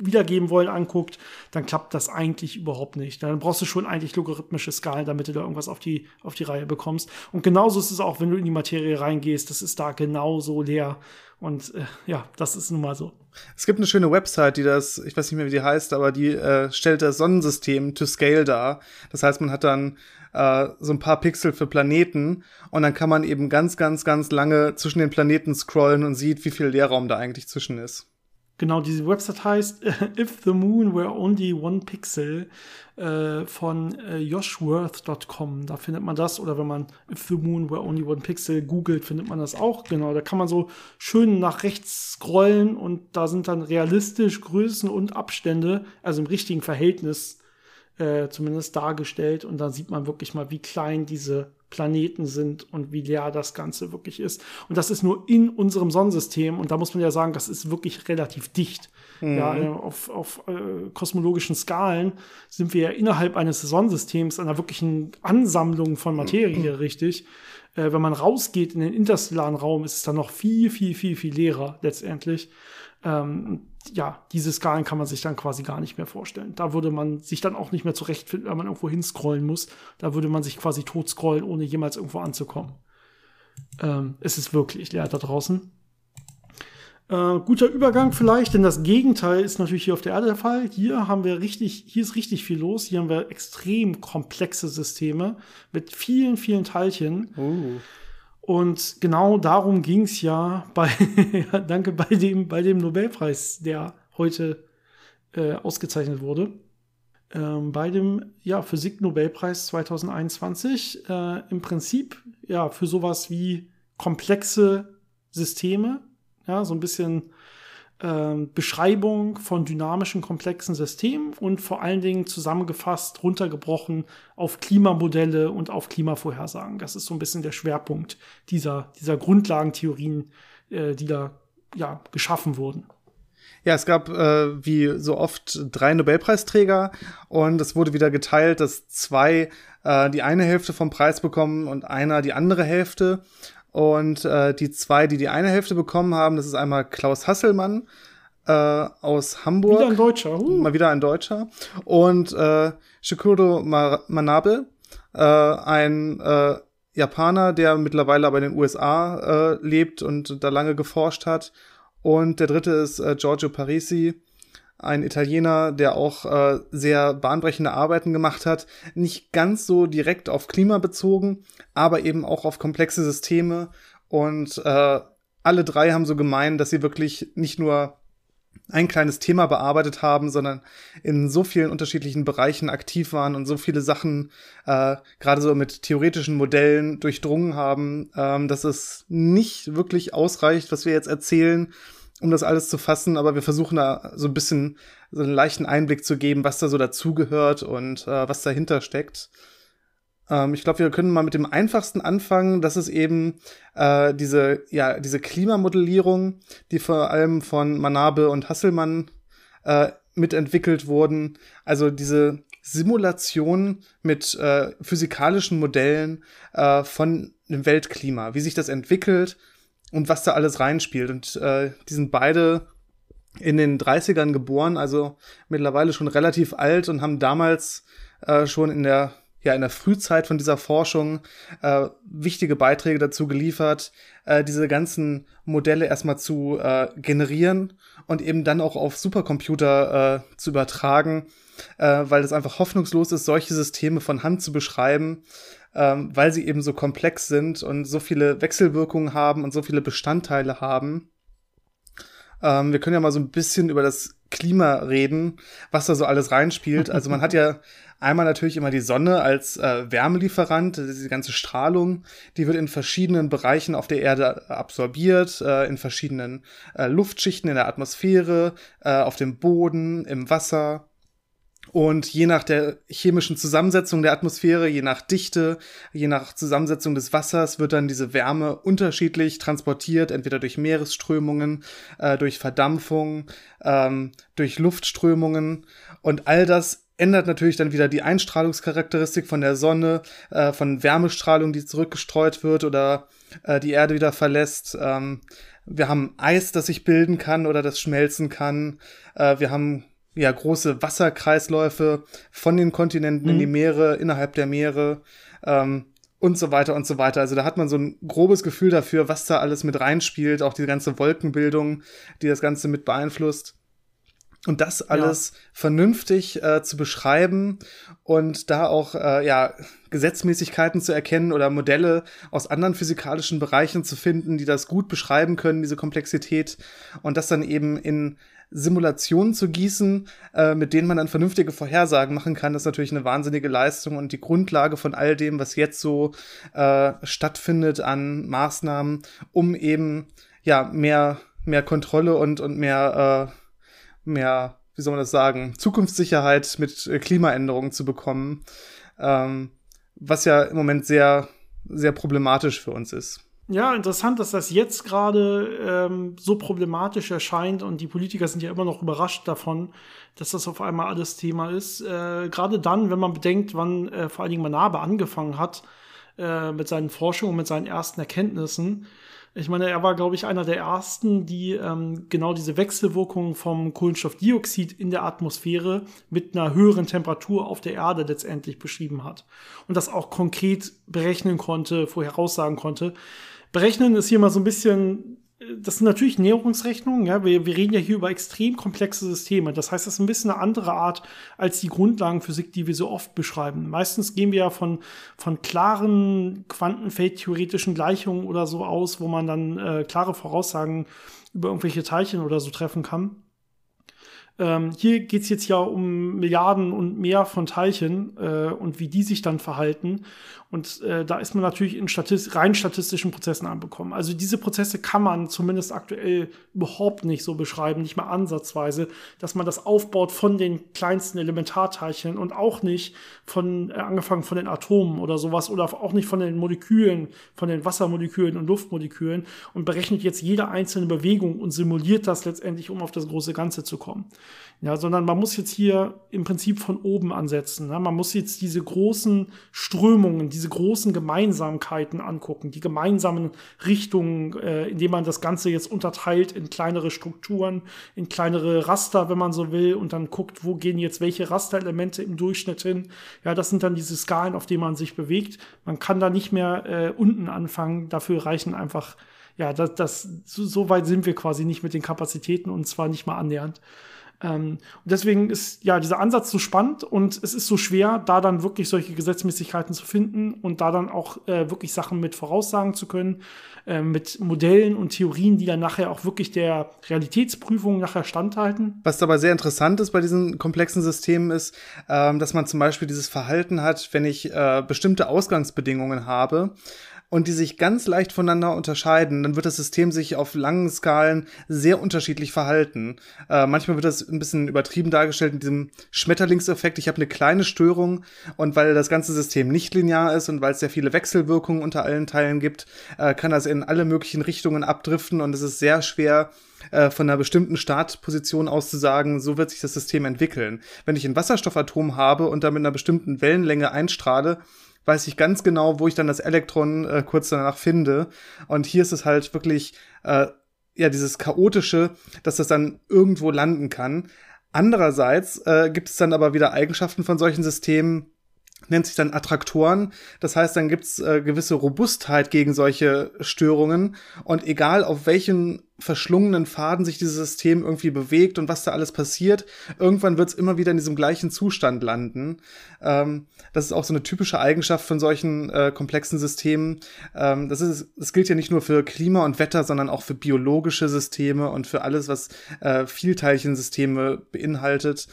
wiedergeben wollen, anguckt, dann klappt das eigentlich überhaupt nicht. Dann brauchst du schon eigentlich logarithmische Skalen, damit du da irgendwas auf die, auf die Reihe bekommst. Und genauso ist es auch, wenn du in die Materie reingehst, das ist da genauso leer. Und äh, ja, das ist nun mal so. Es gibt eine schöne Website, die das, ich weiß nicht mehr, wie die heißt, aber die äh, stellt das Sonnensystem to scale dar. Das heißt, man hat dann äh, so ein paar Pixel für Planeten und dann kann man eben ganz, ganz, ganz lange zwischen den Planeten scrollen und sieht, wie viel Leerraum da eigentlich zwischen ist. Genau, diese Website heißt If the Moon Were Only One Pixel äh, von äh, joshworth.com. Da findet man das. Oder wenn man If the Moon Were Only One Pixel googelt, findet man das auch. Genau, da kann man so schön nach rechts scrollen und da sind dann realistisch Größen und Abstände, also im richtigen Verhältnis äh, zumindest dargestellt. Und dann sieht man wirklich mal, wie klein diese Planeten sind und wie leer das Ganze wirklich ist. Und das ist nur in unserem Sonnensystem. Und da muss man ja sagen, das ist wirklich relativ dicht. Mhm. Ja, äh, auf, auf äh, kosmologischen Skalen sind wir ja innerhalb eines Sonnensystems einer wirklichen Ansammlung von Materie, mhm. richtig. Äh, wenn man rausgeht in den interstellaren Raum, ist es dann noch viel, viel, viel, viel leerer letztendlich. Ähm, ja, diese Skalen kann man sich dann quasi gar nicht mehr vorstellen. Da würde man sich dann auch nicht mehr zurechtfinden, wenn man irgendwo hinscrollen muss. Da würde man sich quasi tot scrollen, ohne jemals irgendwo anzukommen. Ähm, es ist wirklich leer da draußen. Äh, guter Übergang vielleicht, denn das Gegenteil ist natürlich hier auf der Erde der Fall. Hier haben wir richtig, hier ist richtig viel los. Hier haben wir extrem komplexe Systeme mit vielen, vielen Teilchen. Oh. Und genau darum ging es ja bei, danke, bei dem, bei dem Nobelpreis, der heute äh, ausgezeichnet wurde. Ähm, bei dem ja, Physik-Nobelpreis 2021 äh, im Prinzip ja für sowas wie komplexe Systeme, ja, so ein bisschen Beschreibung von dynamischen, komplexen Systemen und vor allen Dingen zusammengefasst, runtergebrochen auf Klimamodelle und auf Klimavorhersagen. Das ist so ein bisschen der Schwerpunkt dieser, dieser Grundlagentheorien, äh, die da ja, geschaffen wurden. Ja, es gab äh, wie so oft drei Nobelpreisträger und es wurde wieder geteilt, dass zwei äh, die eine Hälfte vom Preis bekommen und einer die andere Hälfte. Und äh, die zwei, die die eine Hälfte bekommen haben, das ist einmal Klaus Hasselmann äh, aus Hamburg. Wieder ein Deutscher. Uh. Mal wieder ein Deutscher. Und äh, Shikuro Manabe, äh, ein äh, Japaner, der mittlerweile aber in den USA äh, lebt und da lange geforscht hat. Und der dritte ist äh, Giorgio Parisi, ein Italiener, der auch äh, sehr bahnbrechende Arbeiten gemacht hat, nicht ganz so direkt auf Klima bezogen, aber eben auch auf komplexe Systeme. Und äh, alle drei haben so gemeint, dass sie wirklich nicht nur ein kleines Thema bearbeitet haben, sondern in so vielen unterschiedlichen Bereichen aktiv waren und so viele Sachen äh, gerade so mit theoretischen Modellen durchdrungen haben, ähm, dass es nicht wirklich ausreicht, was wir jetzt erzählen, um das alles zu fassen, aber wir versuchen da so ein bisschen so einen leichten Einblick zu geben, was da so dazugehört und äh, was dahinter steckt. Ähm, ich glaube, wir können mal mit dem einfachsten anfangen. Das ist eben äh, diese, ja, diese Klimamodellierung, die vor allem von Manabe und Hasselmann äh, mitentwickelt wurden. Also diese Simulation mit äh, physikalischen Modellen äh, von dem Weltklima, wie sich das entwickelt und was da alles reinspielt. Und äh, die sind beide in den 30ern geboren, also mittlerweile schon relativ alt und haben damals äh, schon in der ja in der Frühzeit von dieser Forschung äh, wichtige Beiträge dazu geliefert, äh, diese ganzen Modelle erstmal zu äh, generieren und eben dann auch auf Supercomputer äh, zu übertragen, äh, weil es einfach hoffnungslos ist, solche Systeme von Hand zu beschreiben ähm, weil sie eben so komplex sind und so viele Wechselwirkungen haben und so viele Bestandteile haben. Ähm, wir können ja mal so ein bisschen über das Klima reden, was da so alles reinspielt. Also man hat ja einmal natürlich immer die Sonne als äh, Wärmelieferant, diese ganze Strahlung, die wird in verschiedenen Bereichen auf der Erde absorbiert, äh, in verschiedenen äh, Luftschichten in der Atmosphäre, äh, auf dem Boden, im Wasser. Und je nach der chemischen Zusammensetzung der Atmosphäre, je nach Dichte, je nach Zusammensetzung des Wassers wird dann diese Wärme unterschiedlich transportiert, entweder durch Meeresströmungen, äh, durch Verdampfung, ähm, durch Luftströmungen. Und all das ändert natürlich dann wieder die Einstrahlungscharakteristik von der Sonne, äh, von Wärmestrahlung, die zurückgestreut wird oder äh, die Erde wieder verlässt. Ähm, wir haben Eis, das sich bilden kann oder das schmelzen kann. Äh, wir haben ja große Wasserkreisläufe von den Kontinenten mhm. in die mhm. Meere, innerhalb der Meere ähm, und so weiter und so weiter. Also da hat man so ein grobes Gefühl dafür, was da alles mit reinspielt, auch die ganze Wolkenbildung, die das Ganze mit beeinflusst. Und das alles ja. vernünftig äh, zu beschreiben und da auch äh, ja Gesetzmäßigkeiten zu erkennen oder Modelle aus anderen physikalischen Bereichen zu finden, die das gut beschreiben können, diese Komplexität und das dann eben in Simulationen zu gießen, äh, mit denen man dann vernünftige Vorhersagen machen kann, ist natürlich eine wahnsinnige Leistung und die Grundlage von all dem, was jetzt so äh, stattfindet an Maßnahmen, um eben ja mehr mehr Kontrolle und und mehr äh, mehr wie soll man das sagen Zukunftssicherheit mit äh, Klimaänderungen zu bekommen, ähm, was ja im Moment sehr sehr problematisch für uns ist. Ja, interessant, dass das jetzt gerade ähm, so problematisch erscheint und die Politiker sind ja immer noch überrascht davon, dass das auf einmal alles Thema ist. Äh, gerade dann, wenn man bedenkt, wann äh, vor allen Dingen Manabe angefangen hat äh, mit seinen Forschungen, mit seinen ersten Erkenntnissen. Ich meine, er war, glaube ich, einer der ersten, die ähm, genau diese Wechselwirkung vom Kohlenstoffdioxid in der Atmosphäre mit einer höheren Temperatur auf der Erde letztendlich beschrieben hat. Und das auch konkret berechnen konnte, vorhersagen konnte. Berechnen ist hier mal so ein bisschen, das sind natürlich Näherungsrechnungen, ja, wir, wir reden ja hier über extrem komplexe Systeme. Das heißt, das ist ein bisschen eine andere Art als die Grundlagenphysik, die wir so oft beschreiben. Meistens gehen wir ja von, von klaren quantenfeldtheoretischen Gleichungen oder so aus, wo man dann äh, klare Voraussagen über irgendwelche Teilchen oder so treffen kann. Ähm, hier geht's jetzt ja um Milliarden und mehr von Teilchen äh, und wie die sich dann verhalten. Und äh, da ist man natürlich in Statist rein statistischen Prozessen anbekommen. Also diese Prozesse kann man zumindest aktuell überhaupt nicht so beschreiben, nicht mal ansatzweise, dass man das aufbaut von den kleinsten Elementarteilchen und auch nicht von, äh, angefangen von den Atomen oder sowas oder auch nicht von den Molekülen, von den Wassermolekülen und Luftmolekülen und berechnet jetzt jede einzelne Bewegung und simuliert das letztendlich, um auf das große Ganze zu kommen. Ja, sondern man muss jetzt hier im Prinzip von oben ansetzen. Ne? Man muss jetzt diese großen Strömungen, diese großen Gemeinsamkeiten angucken, die gemeinsamen Richtungen, äh, indem man das Ganze jetzt unterteilt in kleinere Strukturen, in kleinere Raster, wenn man so will, und dann guckt, wo gehen jetzt welche Rasterelemente im Durchschnitt hin. Ja, das sind dann diese Skalen, auf denen man sich bewegt. Man kann da nicht mehr äh, unten anfangen. Dafür reichen einfach ja, das, das, so, so weit sind wir quasi nicht mit den Kapazitäten und zwar nicht mal annähernd. Ähm, und deswegen ist ja dieser Ansatz so spannend und es ist so schwer, da dann wirklich solche Gesetzmäßigkeiten zu finden und da dann auch äh, wirklich Sachen mit voraussagen zu können, äh, mit Modellen und Theorien, die dann nachher auch wirklich der Realitätsprüfung nachher standhalten. Was dabei sehr interessant ist bei diesen komplexen Systemen ist, ähm, dass man zum Beispiel dieses Verhalten hat, wenn ich äh, bestimmte Ausgangsbedingungen habe und die sich ganz leicht voneinander unterscheiden, dann wird das System sich auf langen Skalen sehr unterschiedlich verhalten. Äh, manchmal wird das ein bisschen übertrieben dargestellt mit diesem Schmetterlingseffekt. Ich habe eine kleine Störung und weil das ganze System nicht linear ist und weil es sehr viele Wechselwirkungen unter allen Teilen gibt, äh, kann das in alle möglichen Richtungen abdriften und es ist sehr schwer, äh, von einer bestimmten Startposition aus zu sagen, so wird sich das System entwickeln. Wenn ich ein Wasserstoffatom habe und da mit einer bestimmten Wellenlänge einstrahle, weiß ich ganz genau, wo ich dann das Elektron äh, kurz danach finde. Und hier ist es halt wirklich, äh, ja, dieses chaotische, dass das dann irgendwo landen kann. Andererseits äh, gibt es dann aber wieder Eigenschaften von solchen Systemen, nennt sich dann Attraktoren. Das heißt, dann gibt's äh, gewisse Robustheit gegen solche Störungen. Und egal auf welchen verschlungenen Faden sich dieses System irgendwie bewegt und was da alles passiert, irgendwann wird's immer wieder in diesem gleichen Zustand landen. Ähm, das ist auch so eine typische Eigenschaft von solchen äh, komplexen Systemen. Ähm, das, ist, das gilt ja nicht nur für Klima und Wetter, sondern auch für biologische Systeme und für alles, was äh, Vielteilchensysteme beinhaltet.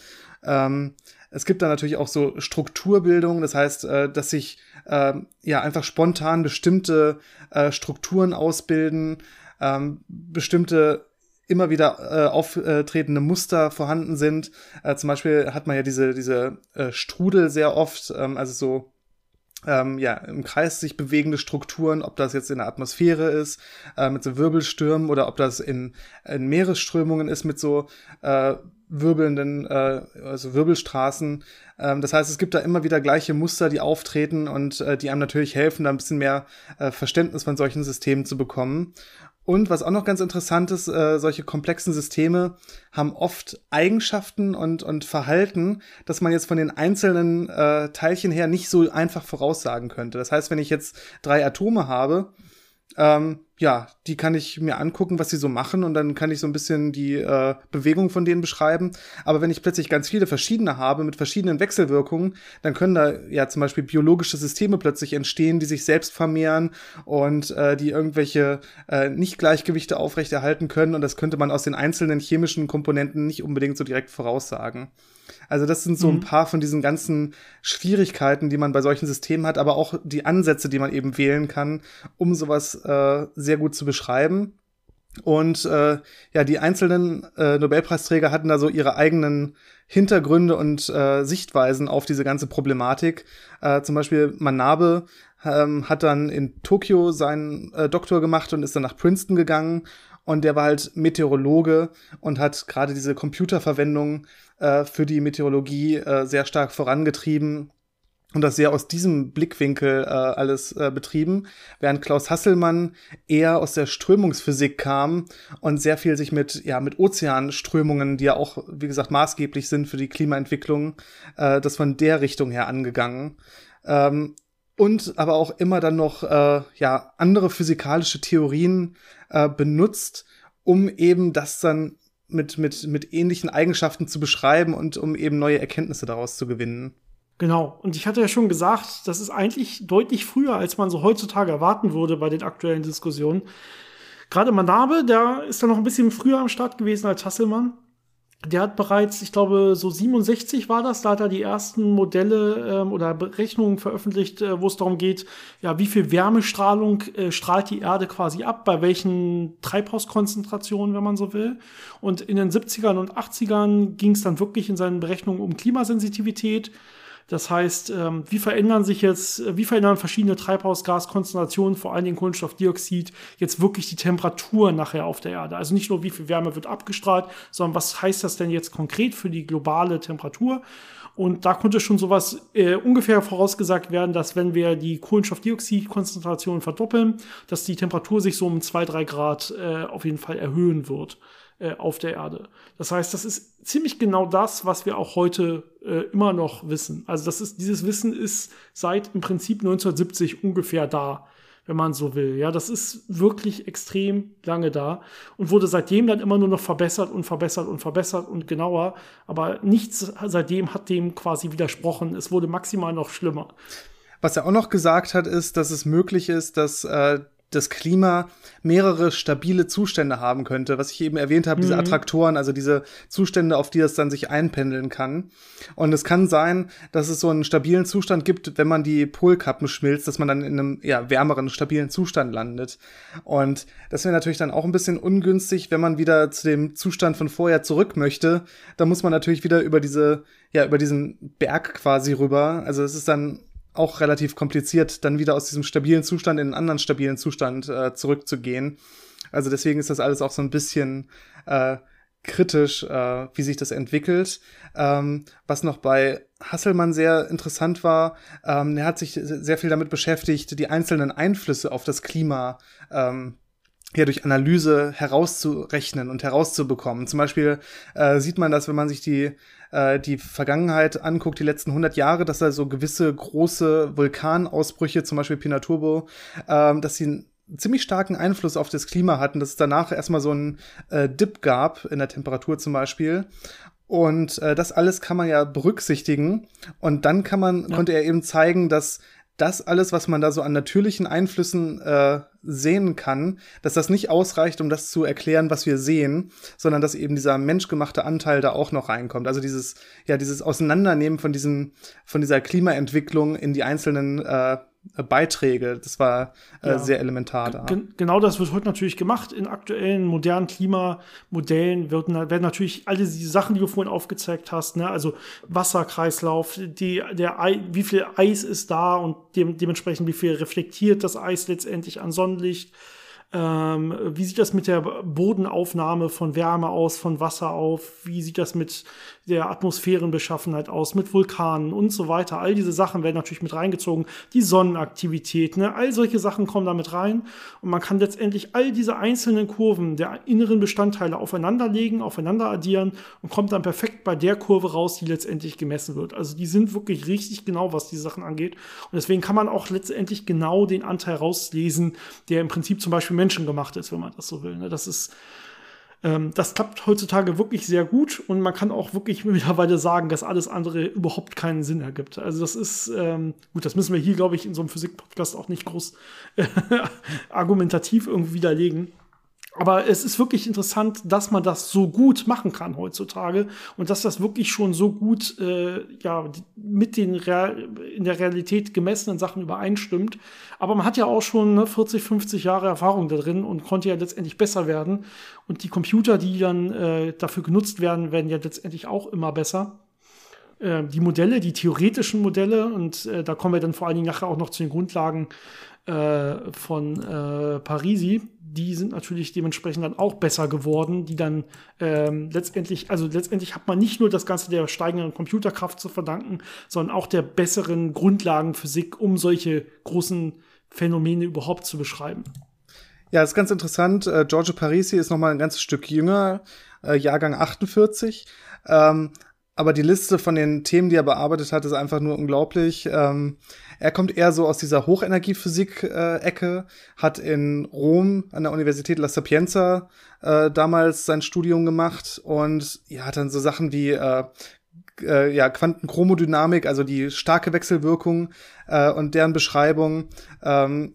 Ähm, es gibt da natürlich auch so Strukturbildung, das heißt, äh, dass sich äh, ja einfach spontan bestimmte äh, Strukturen ausbilden, ähm, bestimmte immer wieder äh, auftretende Muster vorhanden sind. Äh, zum Beispiel hat man ja diese, diese äh, Strudel sehr oft, ähm, also so ähm, ja, im Kreis sich bewegende Strukturen, ob das jetzt in der Atmosphäre ist, äh, mit so Wirbelstürmen oder ob das in, in Meeresströmungen ist mit so äh, wirbelnden, äh, also Wirbelstraßen. Ähm, das heißt, es gibt da immer wieder gleiche Muster, die auftreten und äh, die einem natürlich helfen, da ein bisschen mehr äh, Verständnis von solchen Systemen zu bekommen. Und was auch noch ganz interessant ist, äh, solche komplexen Systeme haben oft Eigenschaften und, und Verhalten, dass man jetzt von den einzelnen äh, Teilchen her nicht so einfach voraussagen könnte. Das heißt, wenn ich jetzt drei Atome habe, ähm, ja, die kann ich mir angucken, was sie so machen und dann kann ich so ein bisschen die äh, Bewegung von denen beschreiben. Aber wenn ich plötzlich ganz viele verschiedene habe mit verschiedenen Wechselwirkungen, dann können da ja zum Beispiel biologische Systeme plötzlich entstehen, die sich selbst vermehren und äh, die irgendwelche äh, Nicht-Gleichgewichte aufrechterhalten können und das könnte man aus den einzelnen chemischen Komponenten nicht unbedingt so direkt voraussagen. Also das sind so mhm. ein paar von diesen ganzen Schwierigkeiten, die man bei solchen Systemen hat, aber auch die Ansätze, die man eben wählen kann, um sowas äh, sehr gut zu beschreiben. Und äh, ja, die einzelnen äh, Nobelpreisträger hatten da so ihre eigenen Hintergründe und äh, Sichtweisen auf diese ganze Problematik. Äh, zum Beispiel Manabe ähm, hat dann in Tokio seinen äh, Doktor gemacht und ist dann nach Princeton gegangen. Und der war halt Meteorologe und hat gerade diese Computerverwendung äh, für die Meteorologie äh, sehr stark vorangetrieben und das sehr aus diesem Blickwinkel äh, alles äh, betrieben, während Klaus Hasselmann eher aus der Strömungsphysik kam und sehr viel sich mit ja mit Ozeanströmungen, die ja auch wie gesagt maßgeblich sind für die Klimaentwicklung, äh, das von der Richtung her angegangen. Ähm, und aber auch immer dann noch äh, ja andere physikalische Theorien äh, benutzt, um eben das dann mit, mit, mit ähnlichen Eigenschaften zu beschreiben und um eben neue Erkenntnisse daraus zu gewinnen. Genau. Und ich hatte ja schon gesagt, das ist eigentlich deutlich früher, als man so heutzutage erwarten würde bei den aktuellen Diskussionen. Gerade Manabe, der ist da noch ein bisschen früher am Start gewesen als Hasselmann der hat bereits, ich glaube, so 67 war das, da hat er die ersten Modelle ähm, oder Berechnungen veröffentlicht, äh, wo es darum geht, ja, wie viel Wärmestrahlung äh, strahlt die Erde quasi ab, bei welchen Treibhauskonzentrationen, wenn man so will. Und in den 70ern und 80ern ging es dann wirklich in seinen Berechnungen um Klimasensitivität. Das heißt, ähm, wie verändern sich jetzt, äh, wie verändern verschiedene Treibhausgaskonzentrationen, vor allen Dingen Kohlenstoffdioxid, jetzt wirklich die Temperatur nachher auf der Erde? Also nicht nur, wie viel Wärme wird abgestrahlt, sondern was heißt das denn jetzt konkret für die globale Temperatur? Und da konnte schon sowas äh, ungefähr vorausgesagt werden, dass wenn wir die Kohlenstoffdioxidkonzentration verdoppeln, dass die Temperatur sich so um zwei drei Grad äh, auf jeden Fall erhöhen wird äh, auf der Erde. Das heißt, das ist ziemlich genau das, was wir auch heute äh, immer noch wissen. Also das ist, dieses Wissen ist seit im Prinzip 1970 ungefähr da, wenn man so will. Ja, das ist wirklich extrem lange da und wurde seitdem dann immer nur noch verbessert und verbessert und verbessert und genauer. Aber nichts seitdem hat dem quasi widersprochen. Es wurde maximal noch schlimmer. Was er auch noch gesagt hat, ist, dass es möglich ist, dass äh, das Klima mehrere stabile Zustände haben könnte, was ich eben erwähnt habe, mhm. diese Attraktoren, also diese Zustände, auf die es dann sich einpendeln kann. Und es kann sein, dass es so einen stabilen Zustand gibt, wenn man die Polkappen schmilzt, dass man dann in einem ja, wärmeren, stabilen Zustand landet. Und das wäre natürlich dann auch ein bisschen ungünstig, wenn man wieder zu dem Zustand von vorher zurück möchte. Da muss man natürlich wieder über diese, ja, über diesen Berg quasi rüber. Also es ist dann auch relativ kompliziert, dann wieder aus diesem stabilen Zustand in einen anderen stabilen Zustand äh, zurückzugehen. Also deswegen ist das alles auch so ein bisschen äh, kritisch, äh, wie sich das entwickelt. Ähm, was noch bei Hasselmann sehr interessant war, ähm, er hat sich sehr viel damit beschäftigt, die einzelnen Einflüsse auf das Klima ähm, ja durch Analyse herauszurechnen und herauszubekommen. Zum Beispiel äh, sieht man das, wenn man sich die äh, die Vergangenheit anguckt, die letzten 100 Jahre, dass da so gewisse große Vulkanausbrüche, zum Beispiel Pinatubo, ähm, dass sie einen ziemlich starken Einfluss auf das Klima hatten, dass es danach erstmal so einen äh, Dip gab in der Temperatur zum Beispiel. Und äh, das alles kann man ja berücksichtigen. Und dann kann man, ja. konnte er eben zeigen, dass das alles, was man da so an natürlichen Einflüssen äh, sehen kann, dass das nicht ausreicht, um das zu erklären, was wir sehen, sondern dass eben dieser menschgemachte Anteil da auch noch reinkommt. Also dieses, ja, dieses Auseinandernehmen von diesem, von dieser Klimaentwicklung in die einzelnen äh, Beiträge. Das war äh, ja. sehr elementar da. G genau das wird heute natürlich gemacht. In aktuellen modernen Klimamodellen werden, werden natürlich alle diese Sachen, die du vorhin aufgezeigt hast, ne? also Wasserkreislauf, die, der Ei, wie viel Eis ist da und dem, dementsprechend wie viel reflektiert das Eis letztendlich an Sonnenlicht ähm, wie sieht das mit der Bodenaufnahme von Wärme aus, von Wasser auf? Wie sieht das mit der Atmosphärenbeschaffenheit aus, mit Vulkanen und so weiter? All diese Sachen werden natürlich mit reingezogen. Die Sonnenaktivität, ne? all solche Sachen kommen da mit rein. Und man kann letztendlich all diese einzelnen Kurven der inneren Bestandteile aufeinanderlegen, aufeinander addieren und kommt dann perfekt bei der Kurve raus, die letztendlich gemessen wird. Also die sind wirklich richtig genau, was diese Sachen angeht. Und deswegen kann man auch letztendlich genau den Anteil rauslesen, der im Prinzip zum Beispiel Menschen gemacht ist, wenn man das so will. Ne? Das ist, ähm, das klappt heutzutage wirklich sehr gut und man kann auch wirklich mittlerweile sagen, dass alles andere überhaupt keinen Sinn ergibt. Also das ist, ähm, gut, das müssen wir hier, glaube ich, in so einem Physik-Podcast auch nicht groß äh, argumentativ irgendwie widerlegen. Aber es ist wirklich interessant, dass man das so gut machen kann heutzutage und dass das wirklich schon so gut äh, ja, mit den Real in der Realität gemessenen Sachen übereinstimmt. Aber man hat ja auch schon ne, 40, 50 Jahre Erfahrung da drin und konnte ja letztendlich besser werden. Und die Computer, die dann äh, dafür genutzt werden, werden ja letztendlich auch immer besser äh, die Modelle, die theoretischen Modelle, und äh, da kommen wir dann vor allen Dingen nachher auch noch zu den Grundlagen äh, von äh, Parisi, die sind natürlich dementsprechend dann auch besser geworden, die dann ähm, letztendlich, also letztendlich hat man nicht nur das Ganze der steigenden Computerkraft zu verdanken, sondern auch der besseren Grundlagenphysik, um solche großen Phänomene überhaupt zu beschreiben. Ja, ist ganz interessant. Äh, Giorgio Parisi ist noch mal ein ganzes Stück jünger, äh, Jahrgang 48. Ähm, aber die Liste von den Themen, die er bearbeitet hat, ist einfach nur unglaublich. Ähm, er kommt eher so aus dieser Hochenergiephysik-Ecke, hat in Rom an der Universität La Sapienza äh, damals sein Studium gemacht und ja, hat dann so Sachen wie äh, äh, ja, Quantenchromodynamik, also die starke Wechselwirkung äh, und deren Beschreibung ähm,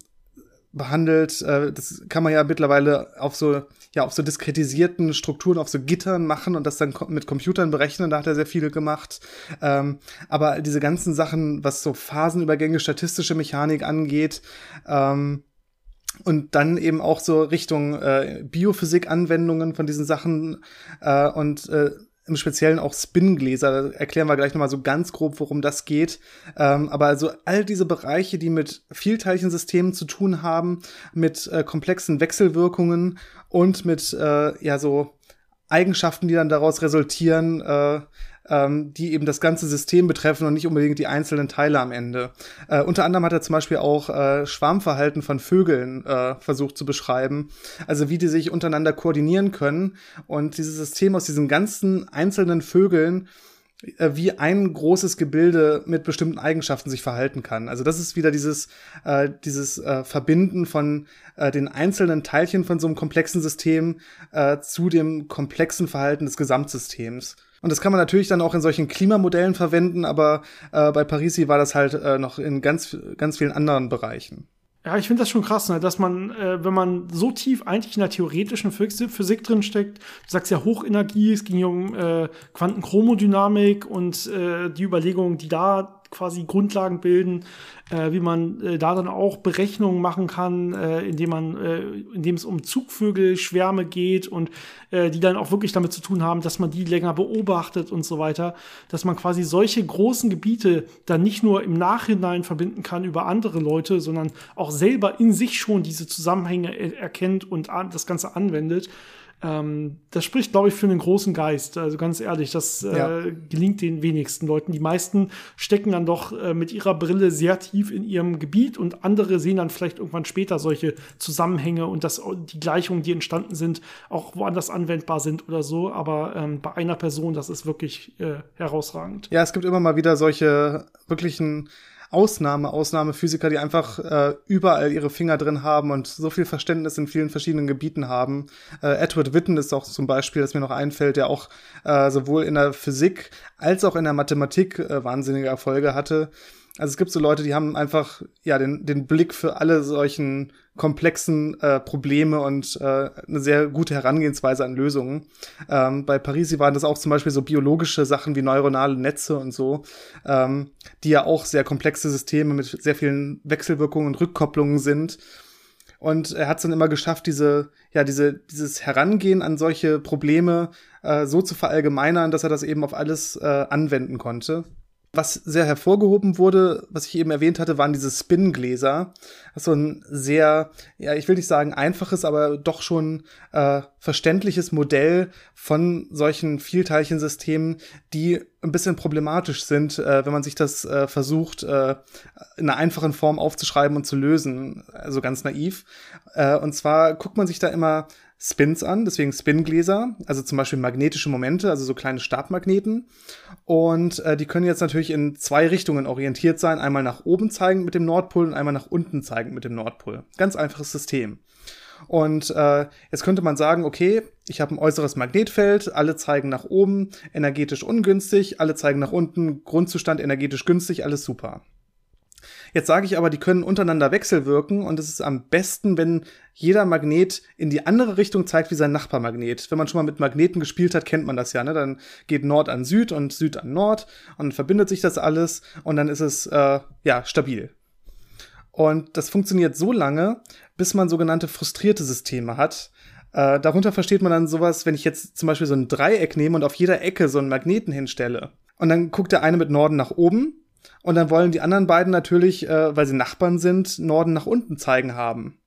behandelt. Äh, das kann man ja mittlerweile auf so ja auf so diskretisierten Strukturen, auf so Gittern machen und das dann mit Computern berechnen. Da hat er sehr viel gemacht. Ähm, aber diese ganzen Sachen, was so Phasenübergänge, statistische Mechanik angeht, ähm, und dann eben auch so Richtung äh, Biophysik-Anwendungen von diesen Sachen äh, und äh, im Speziellen auch Spingläser. Da erklären wir gleich nochmal so ganz grob, worum das geht. Ähm, aber also all diese Bereiche, die mit Vielteilchensystemen zu tun haben, mit äh, komplexen Wechselwirkungen und mit äh, ja so Eigenschaften, die dann daraus resultieren, äh, ähm, die eben das ganze System betreffen und nicht unbedingt die einzelnen Teile am Ende. Äh, unter anderem hat er zum Beispiel auch äh, Schwarmverhalten von Vögeln äh, versucht zu beschreiben, also wie die sich untereinander koordinieren können und dieses System aus diesen ganzen einzelnen Vögeln äh, wie ein großes Gebilde mit bestimmten Eigenschaften sich verhalten kann. Also das ist wieder dieses, äh, dieses äh, Verbinden von äh, den einzelnen Teilchen von so einem komplexen System äh, zu dem komplexen Verhalten des Gesamtsystems. Und das kann man natürlich dann auch in solchen Klimamodellen verwenden, aber äh, bei Parisi war das halt äh, noch in ganz, ganz vielen anderen Bereichen. Ja, ich finde das schon krass, ne? dass man, äh, wenn man so tief eigentlich in der theoretischen Physik, drin steckt, du sagst ja Hochenergie, es ging um äh, Quantenchromodynamik und äh, die Überlegungen, die da quasi Grundlagen bilden, äh, wie man äh, da dann auch Berechnungen machen kann, äh, indem man, äh, indem es um Zugvögelschwärme geht und äh, die dann auch wirklich damit zu tun haben, dass man die länger beobachtet und so weiter, dass man quasi solche großen Gebiete dann nicht nur im Nachhinein verbinden kann über andere Leute, sondern auch selber in sich schon diese Zusammenhänge erkennt und das Ganze anwendet Ähm, das spricht, glaube ich, für einen großen Geist. Also ganz ehrlich, das äh, ja. gelingt den wenigsten Leuten. Die meisten stecken dann doch äh, mit ihrer Brille sehr tief in ihrem Gebiet und andere sehen dann vielleicht irgendwann später solche Zusammenhänge und dass die Gleichungen, die entstanden sind, auch woanders anwendbar sind oder so. Aber ähm, bei einer Person, das ist wirklich äh, herausragend. Ja, es gibt immer mal wieder solche wirklichen Ausnahme, Ausnahmephysiker, die einfach äh, überall ihre Finger drin haben und so viel Verständnis in vielen verschiedenen Gebieten haben. Äh, Edward Witten ist auch zum Beispiel, das mir noch einfällt, der auch äh, sowohl in der Physik als auch in der Mathematik äh, wahnsinnige Erfolge hatte. Also es gibt so Leute, die haben einfach ja den, den Blick für alle solchen komplexen äh, Probleme und äh, eine sehr gute Herangehensweise an Lösungen. Ähm, bei Parisi waren das auch zum Beispiel so biologische Sachen wie neuronale Netze und so, ähm, die ja auch sehr komplexe Systeme mit sehr vielen Wechselwirkungen und Rückkopplungen sind. Und er hat es dann immer geschafft, diese, ja, diese, dieses Herangehen an solche Probleme äh, so zu verallgemeinern, dass er das eben auf alles äh, anwenden konnte. Was sehr hervorgehoben wurde, was ich eben erwähnt hatte, waren diese Spin-Gläser. So ein sehr, ja, ich will nicht sagen einfaches, aber doch schon äh, verständliches Modell von solchen Vielteilchensystemen, die ein bisschen problematisch sind, äh, wenn man sich das äh, versucht, äh, in einer einfachen Form aufzuschreiben und zu lösen. Also ganz naiv. Äh, und zwar guckt man sich da immer Spins an, deswegen Spingläser, also zum Beispiel magnetische Momente, also so kleine Stabmagneten. Und äh, die können jetzt natürlich in zwei Richtungen orientiert sein, einmal nach oben zeigen mit dem Nordpol und einmal nach unten zeigen mit dem Nordpol. Ganz einfaches System. Und äh, jetzt könnte man sagen, okay, ich habe ein äußeres Magnetfeld, alle zeigen nach oben, energetisch ungünstig, alle zeigen nach unten, Grundzustand energetisch günstig, alles super. Jetzt sage ich aber, die können untereinander wechselwirken und es ist am besten, wenn jeder Magnet in die andere Richtung zeigt wie sein Nachbarmagnet. Wenn man schon mal mit Magneten gespielt hat, kennt man das ja. Ne? Dann geht Nord an Süd und Süd an Nord und verbindet sich das alles und dann ist es äh, ja stabil. Und das funktioniert so lange, bis man sogenannte frustrierte Systeme hat. Äh, darunter versteht man dann sowas, wenn ich jetzt zum Beispiel so ein Dreieck nehme und auf jeder Ecke so einen Magneten hinstelle. Und dann guckt der eine mit Norden nach oben und dann wollen die anderen beiden natürlich, äh, weil sie Nachbarn sind, Norden nach unten zeigen haben.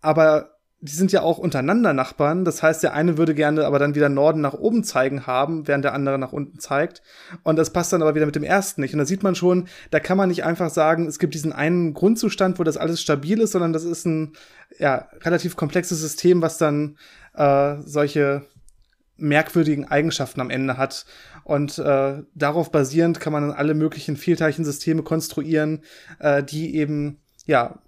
Aber die sind ja auch untereinander Nachbarn. Das heißt, der eine würde gerne aber dann wieder Norden nach oben zeigen haben, während der andere nach unten zeigt. Und das passt dann aber wieder mit dem ersten nicht. Und da sieht man schon, da kann man nicht einfach sagen, es gibt diesen einen Grundzustand, wo das alles stabil ist, sondern das ist ein ja, relativ komplexes System, was dann äh, solche merkwürdigen Eigenschaften am Ende hat. Und äh, darauf basierend kann man dann alle möglichen Vielteilchensysteme konstruieren, äh, die eben ja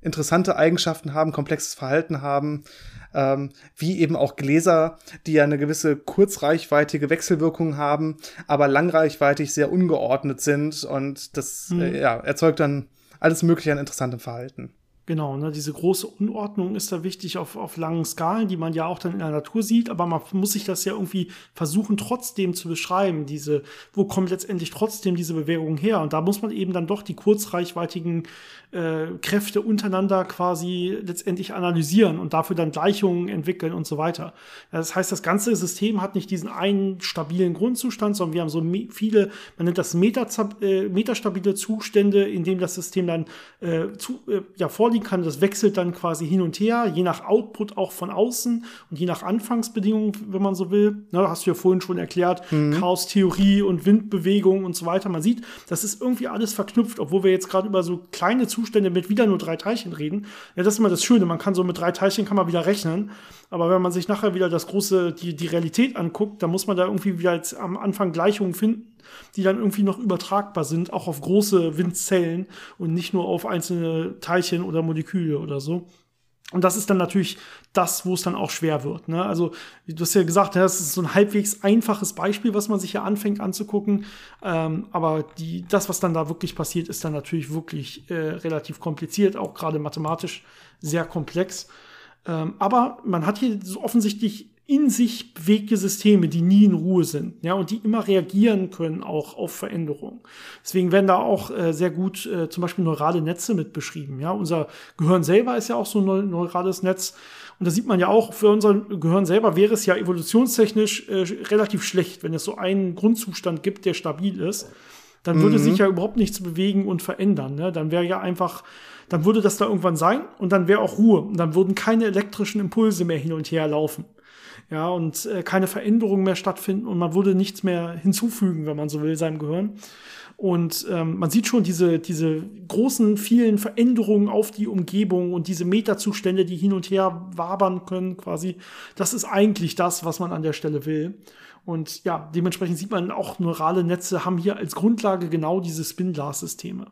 interessante Eigenschaften haben, komplexes Verhalten haben, ähm, wie eben auch Gläser, die ja eine gewisse kurzreichweitige Wechselwirkung haben, aber langreichweitig sehr ungeordnet sind und das mhm. äh, ja, erzeugt dann alles Mögliche an interessantem Verhalten. Genau, ne, diese große Unordnung ist da wichtig auf, auf langen Skalen, die man ja auch dann in der Natur sieht, aber man muss sich das ja irgendwie versuchen trotzdem zu beschreiben, diese, wo kommt letztendlich trotzdem diese Bewegung her? Und da muss man eben dann doch die kurzreichweitigen äh, Kräfte untereinander quasi letztendlich analysieren und dafür dann Gleichungen entwickeln und so weiter. Das heißt, das ganze System hat nicht diesen einen stabilen Grundzustand, sondern wir haben so viele, man nennt das äh, metastabile Zustände, in dem das System dann äh, zu, äh, ja, vorliegen kann. Das wechselt dann quasi hin und her, je nach Output auch von außen und je nach Anfangsbedingungen, wenn man so will. Ne, hast du ja vorhin schon erklärt, mhm. Chaos-Theorie und Windbewegung und so weiter. Man sieht, das ist irgendwie alles verknüpft, obwohl wir jetzt gerade über so kleine Zustände mit wieder nur drei Teilchen reden. Ja, das ist immer das Schöne. Man kann so mit drei Teilchen kann man wieder rechnen. Aber wenn man sich nachher wieder das große, die, die Realität anguckt, dann muss man da irgendwie wieder jetzt am Anfang Gleichungen finden, die dann irgendwie noch übertragbar sind, auch auf große Windzellen und nicht nur auf einzelne Teilchen oder Moleküle oder so. Und das ist dann natürlich das, wo es dann auch schwer wird. Ne? Also, du hast ja gesagt, das ist so ein halbwegs einfaches Beispiel, was man sich hier anfängt anzugucken. Ähm, aber die, das, was dann da wirklich passiert, ist dann natürlich wirklich äh, relativ kompliziert, auch gerade mathematisch sehr komplex. Ähm, aber man hat hier so offensichtlich in sich bewegte Systeme, die nie in Ruhe sind, ja, und die immer reagieren können auch auf Veränderungen. Deswegen werden da auch äh, sehr gut äh, zum Beispiel neurale Netze mit beschrieben, ja. Unser Gehirn selber ist ja auch so ein neurales Netz. Und da sieht man ja auch, für unser Gehirn selber wäre es ja evolutionstechnisch äh, relativ schlecht, wenn es so einen Grundzustand gibt, der stabil ist. Dann würde mhm. sich ja überhaupt nichts bewegen und verändern. Ne? Dann wäre ja einfach dann würde das da irgendwann sein und dann wäre auch Ruhe und dann würden keine elektrischen Impulse mehr hin und her laufen. ja, und äh, keine Veränderungen mehr stattfinden und man würde nichts mehr hinzufügen, wenn man so will, seinem Gehirn. Und ähm, man sieht schon diese, diese großen, vielen Veränderungen auf die Umgebung und diese Metazustände, die hin und her wabern können, quasi. Das ist eigentlich das, was man an der Stelle will. Und ja, dementsprechend sieht man auch neurale Netze haben hier als Grundlage genau diese Spin-Glass-Systeme.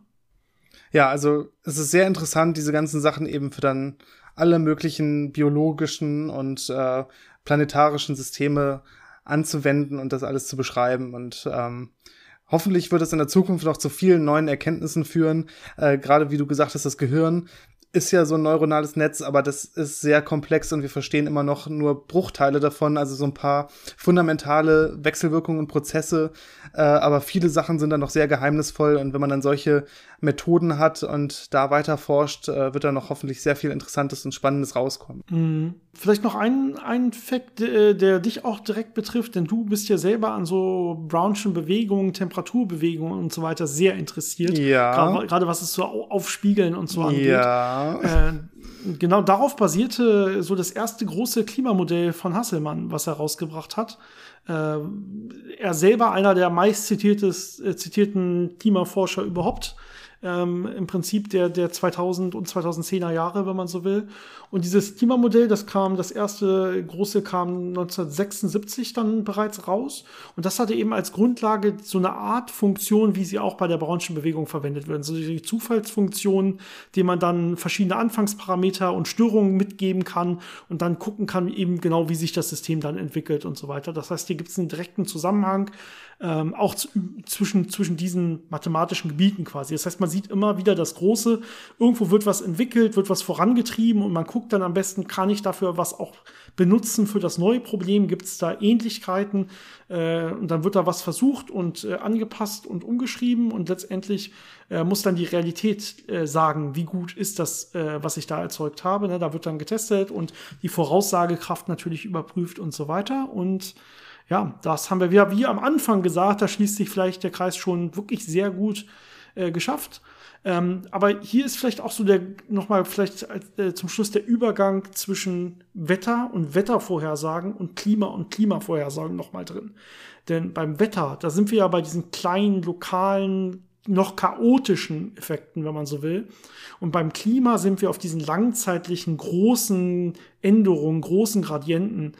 Ja, also es ist sehr interessant, diese ganzen Sachen eben für dann alle möglichen biologischen und äh, planetarischen Systeme anzuwenden und das alles zu beschreiben. Und ähm, hoffentlich wird es in der Zukunft noch zu vielen neuen Erkenntnissen führen. Äh, Gerade wie du gesagt hast, das Gehirn ist ja so ein neuronales Netz, aber das ist sehr komplex und wir verstehen immer noch nur Bruchteile davon, also so ein paar fundamentale Wechselwirkungen und Prozesse, äh, aber viele Sachen sind dann noch sehr geheimnisvoll und wenn man dann solche Methoden hat und da weiter forscht, äh, wird da noch hoffentlich sehr viel Interessantes und Spannendes rauskommen. Mhm. Vielleicht noch ein, ein Fakt, der, der dich auch direkt betrifft, denn du bist ja selber an so Brownschen Bewegungen, Temperaturbewegungen und so weiter sehr interessiert. Ja. Gerade, was es so Aufspiegeln und so angeht. Ja. Äh, genau darauf basierte so das erste große Klimamodell von Hasselmann, was er rausgebracht hat. Äh, er selber einer der meist äh, zitierten Klimaforscher überhaupt ähm, im Prinzip der, der 2000 und 2010er Jahre, wenn man so will. Und dieses Klimamodell, das kam, das erste große kam 1976 dann bereits raus. Und das hatte eben als Grundlage so eine Art Funktion, wie sie auch bei der Brownschen Bewegung verwendet werden. So die Zufallsfunktion, die man dann verschiedene Anfangsparameter und Störungen mitgeben kann und dann gucken kann eben genau, wie sich das System dann entwickelt und so weiter. Das heißt, hier gibt es einen direkten Zusammenhang ähm, auch zwischen, zwischen diesen mathematischen Gebieten quasi. Das heißt, man sieht immer wieder das Große, irgendwo wird was entwickelt, wird was vorangetrieben und man guckt dann am besten, kann ich dafür was auch benutzen für das neue Problem, gibt es da Ähnlichkeiten äh, und dann wird da was versucht und äh, angepasst und umgeschrieben und letztendlich äh, muss dann die Realität äh, sagen, wie gut ist das, äh, was ich da erzeugt habe. Ne? Da wird dann getestet und die Voraussagekraft natürlich überprüft und so weiter und ja, das haben wir wieder wie am Anfang gesagt, da schließt sich vielleicht der Kreis schon wirklich sehr gut äh, geschafft. Ähm, aber hier ist vielleicht auch so der, nochmal vielleicht äh, zum Schluss der Übergang zwischen Wetter und Wettervorhersagen und Klima und Klimavorhersagen nochmal drin. Denn beim Wetter, da sind wir ja bei diesen kleinen, lokalen, noch chaotischen Effekten, wenn man so will. Und beim Klima sind wir auf diesen langzeitlichen, großen Änderungen, großen Gradienten.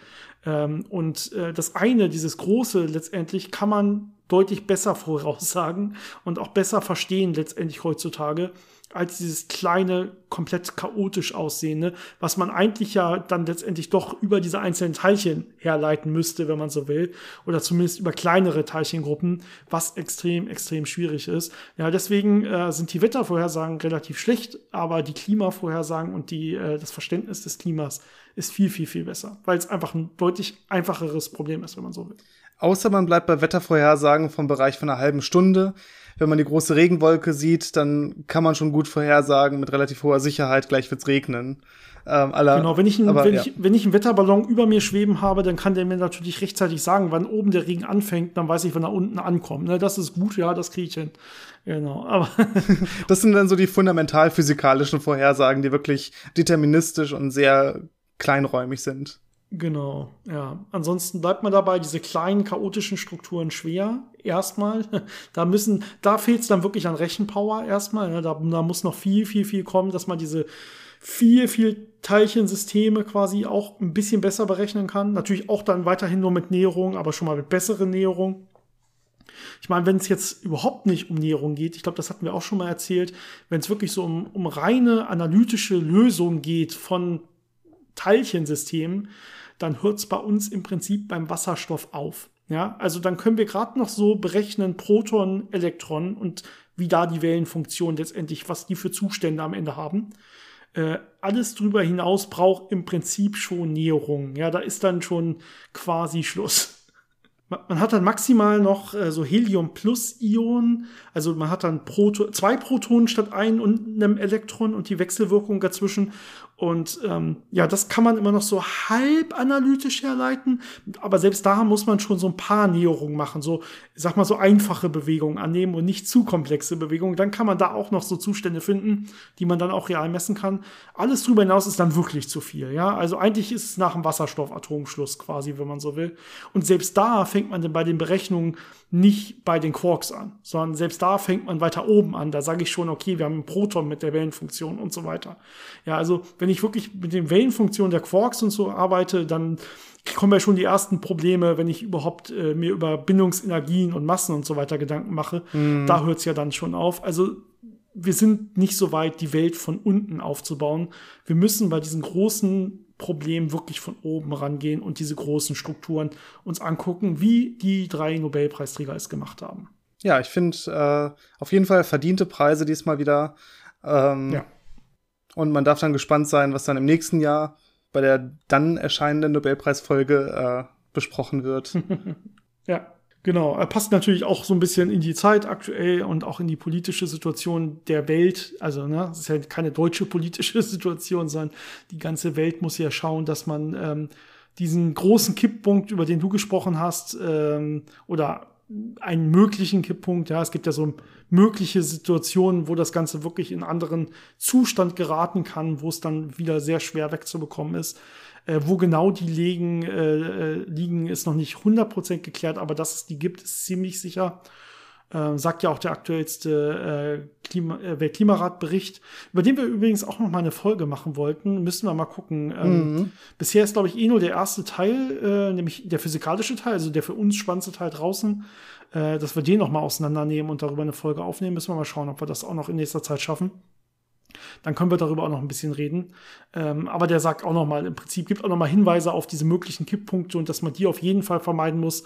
Ähm, und äh, das eine, dieses große letztendlich, kann man deutlich besser voraussagen und auch besser verstehen letztendlich heutzutage als dieses kleine, komplett chaotisch aussehende, was man eigentlich ja dann letztendlich doch über diese einzelnen Teilchen herleiten müsste, wenn man so will, oder zumindest über kleinere Teilchengruppen, was extrem, extrem schwierig ist. Ja, deswegen äh, sind die Wettervorhersagen relativ schlecht, aber die Klimavorhersagen und die, äh, das Verständnis des Klimas ist viel, viel, viel besser, weil es einfach ein deutlich einfacheres Problem ist, wenn man so will. Außer man bleibt bei Wettervorhersagen vom Bereich von einer halben Stunde. Wenn man die große Regenwolke sieht, dann kann man schon gut vorhersagen mit relativ hoher Sicherheit, gleich wird's regnen. Ähm, aller, genau, wenn ich, einen, aber, wenn, ja. ich, wenn ich einen Wetterballon über mir schweben habe, dann kann der mir natürlich rechtzeitig sagen, wann oben der Regen anfängt, dann weiß ich, wann er unten ankommt. Ne, das ist gut, ja, das kriege ich hin. Genau, aber. das sind dann so die fundamental physikalischen Vorhersagen, die wirklich deterministisch und sehr kleinräumig sind. Genau, ja. Ansonsten bleibt man dabei, diese kleinen chaotischen Strukturen schwer. Erstmal, da müssen, da fehlt es dann wirklich an Rechenpower erstmal. Ne? Da, da muss noch viel, viel, viel kommen, dass man diese viel, viel Teilchensysteme quasi auch ein bisschen besser berechnen kann. Natürlich auch dann weiterhin nur mit Näherung, aber schon mal mit besseren Näherung. Ich meine, wenn es jetzt überhaupt nicht um Näherung geht, ich glaube, das hatten wir auch schon mal erzählt, wenn es wirklich so um, um reine analytische Lösungen geht von Teilchensystemen, dann hört es bei uns im Prinzip beim Wasserstoff auf. Ja, also dann können wir gerade noch so berechnen Proton, Elektron und wie da die Wellenfunktion letztendlich, was die für Zustände am Ende haben. Äh, alles drüber hinaus braucht im Prinzip schon Näherung. Ja, da ist dann schon quasi Schluss. Man hat dann maximal noch äh, so Helium-Plus-Ionen. Also man hat dann Proto zwei Protonen statt ein und einem Elektron und die Wechselwirkung dazwischen. Und ähm, ja, das kann man immer noch so halb analytisch herleiten, aber selbst da muss man schon so ein paar Näherungen machen, so, ich sag mal, so einfache Bewegungen annehmen und nicht zu komplexe Bewegungen. Dann kann man da auch noch so Zustände finden, die man dann auch real messen kann. Alles drüber hinaus ist dann wirklich zu viel, ja. Also eigentlich ist es nach dem Wasserstoffatomschluss quasi, wenn man so will. Und selbst da fängt man dann bei den Berechnungen nicht bei den Quarks an, sondern selbst da fängt man weiter oben an. Da sage ich schon, okay, wir haben ein Proton mit der Wellenfunktion und so weiter. Ja, also wenn ich wirklich mit den Wellenfunktionen der Quarks und so arbeite, dann kommen ja schon die ersten Probleme, wenn ich überhaupt äh, mir über Bindungsenergien und Massen und so weiter Gedanken mache. Mhm. Da hört es ja dann schon auf. Also wir sind nicht so weit, die Welt von unten aufzubauen. Wir müssen bei diesen großen Problem wirklich von oben rangehen und diese großen Strukturen uns angucken, wie die drei Nobelpreisträger es gemacht haben. Ja, ich finde äh, auf jeden Fall verdiente Preise diesmal wieder. Ähm, ja. Und man darf dann gespannt sein, was dann im nächsten Jahr bei der dann erscheinenden Nobelpreisfolge äh, besprochen wird. ja. Genau, er passt natürlich auch so ein bisschen in die Zeit aktuell und auch in die politische Situation der Welt. Also, ne, es ist ja keine deutsche politische Situation, sondern die ganze Welt muss ja schauen, dass man ähm, diesen großen Kipppunkt, über den du gesprochen hast, ähm, oder einen möglichen Kipppunkt, ja, es gibt ja so mögliche Situationen, wo das Ganze wirklich in anderen Zustand geraten kann, wo es dann wieder sehr schwer wegzubekommen ist. Äh, wo genau die liegen, äh, äh liegen, ist noch nicht 100% geklärt, aber dass es die gibt, ist ziemlich sicher. Äh, sagt ja auch der aktuellste äh, Klima, äh, Weltklimaratbericht, über den wir übrigens auch noch mal eine Folge machen wollten. Müssen wir mal gucken. Ähm, mhm. Bisher ist, glaube ich, eh nur der erste Teil, äh, nämlich der physikalische Teil, also der für uns spannendste Teil draußen, äh, dass wir den noch mal auseinandernehmen und darüber eine Folge aufnehmen. Müssen wir mal schauen, ob wir das auch noch in nächster Zeit schaffen. Dann können wir darüber auch noch ein bisschen reden. Ähm, aber der sagt auch noch mal, im Prinzip gibt auch noch mal Hinweise auf diese möglichen Kipppunkte und dass man die auf jeden Fall vermeiden muss,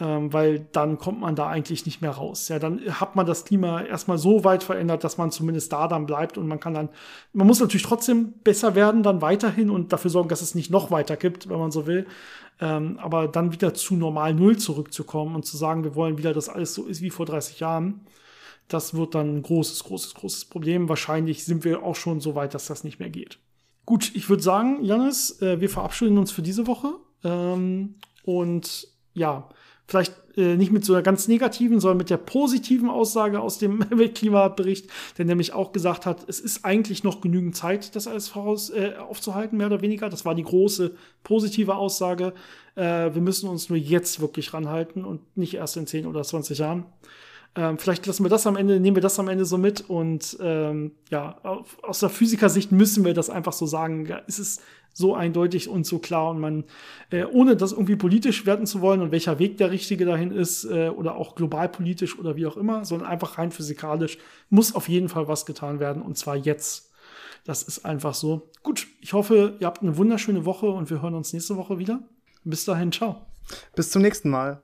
ähm, weil dann kommt man da eigentlich nicht mehr raus. Ja, dann hat man das Klima erstmal so weit verändert, dass man zumindest da dann bleibt und man kann dann, man muss natürlich trotzdem besser werden dann weiterhin und dafür sorgen, dass es nicht noch weiter kippt, wenn man so will. Ähm, aber dann wieder zu normal Null zurückzukommen und zu sagen, wir wollen wieder, dass alles so ist wie vor 30 Jahren das wird dann ein großes, großes, großes Problem. Wahrscheinlich sind wir auch schon so weit, dass das nicht mehr geht. Gut, ich würde sagen, Janis, äh, wir verabschieden uns für diese Woche. Ähm, und ja, vielleicht äh, nicht mit so einer ganz negativen, sondern mit der positiven Aussage aus dem Weltklimabericht, der nämlich auch gesagt hat, es ist eigentlich noch genügend Zeit, das alles voraus äh, aufzuhalten, mehr oder weniger. Das war die große positive Aussage. Äh, wir müssen uns nur jetzt wirklich ranhalten und nicht erst in 10 oder 20 Jahren. Ähm, vielleicht lassen wir das am Ende, nehmen wir das am Ende so mit und ähm, ja, aus der Physikersicht müssen wir das einfach so sagen. Ja, es ist so eindeutig und so klar und man, äh, ohne das irgendwie politisch werten zu wollen und welcher Weg der richtige dahin ist äh, oder auch globalpolitisch oder wie auch immer, sondern einfach rein physikalisch muss auf jeden Fall was getan werden und zwar jetzt. Das ist einfach so. Gut, ich hoffe, ihr habt eine wunderschöne Woche und wir hören uns nächste Woche wieder. Bis dahin, ciao. Bis zum nächsten Mal.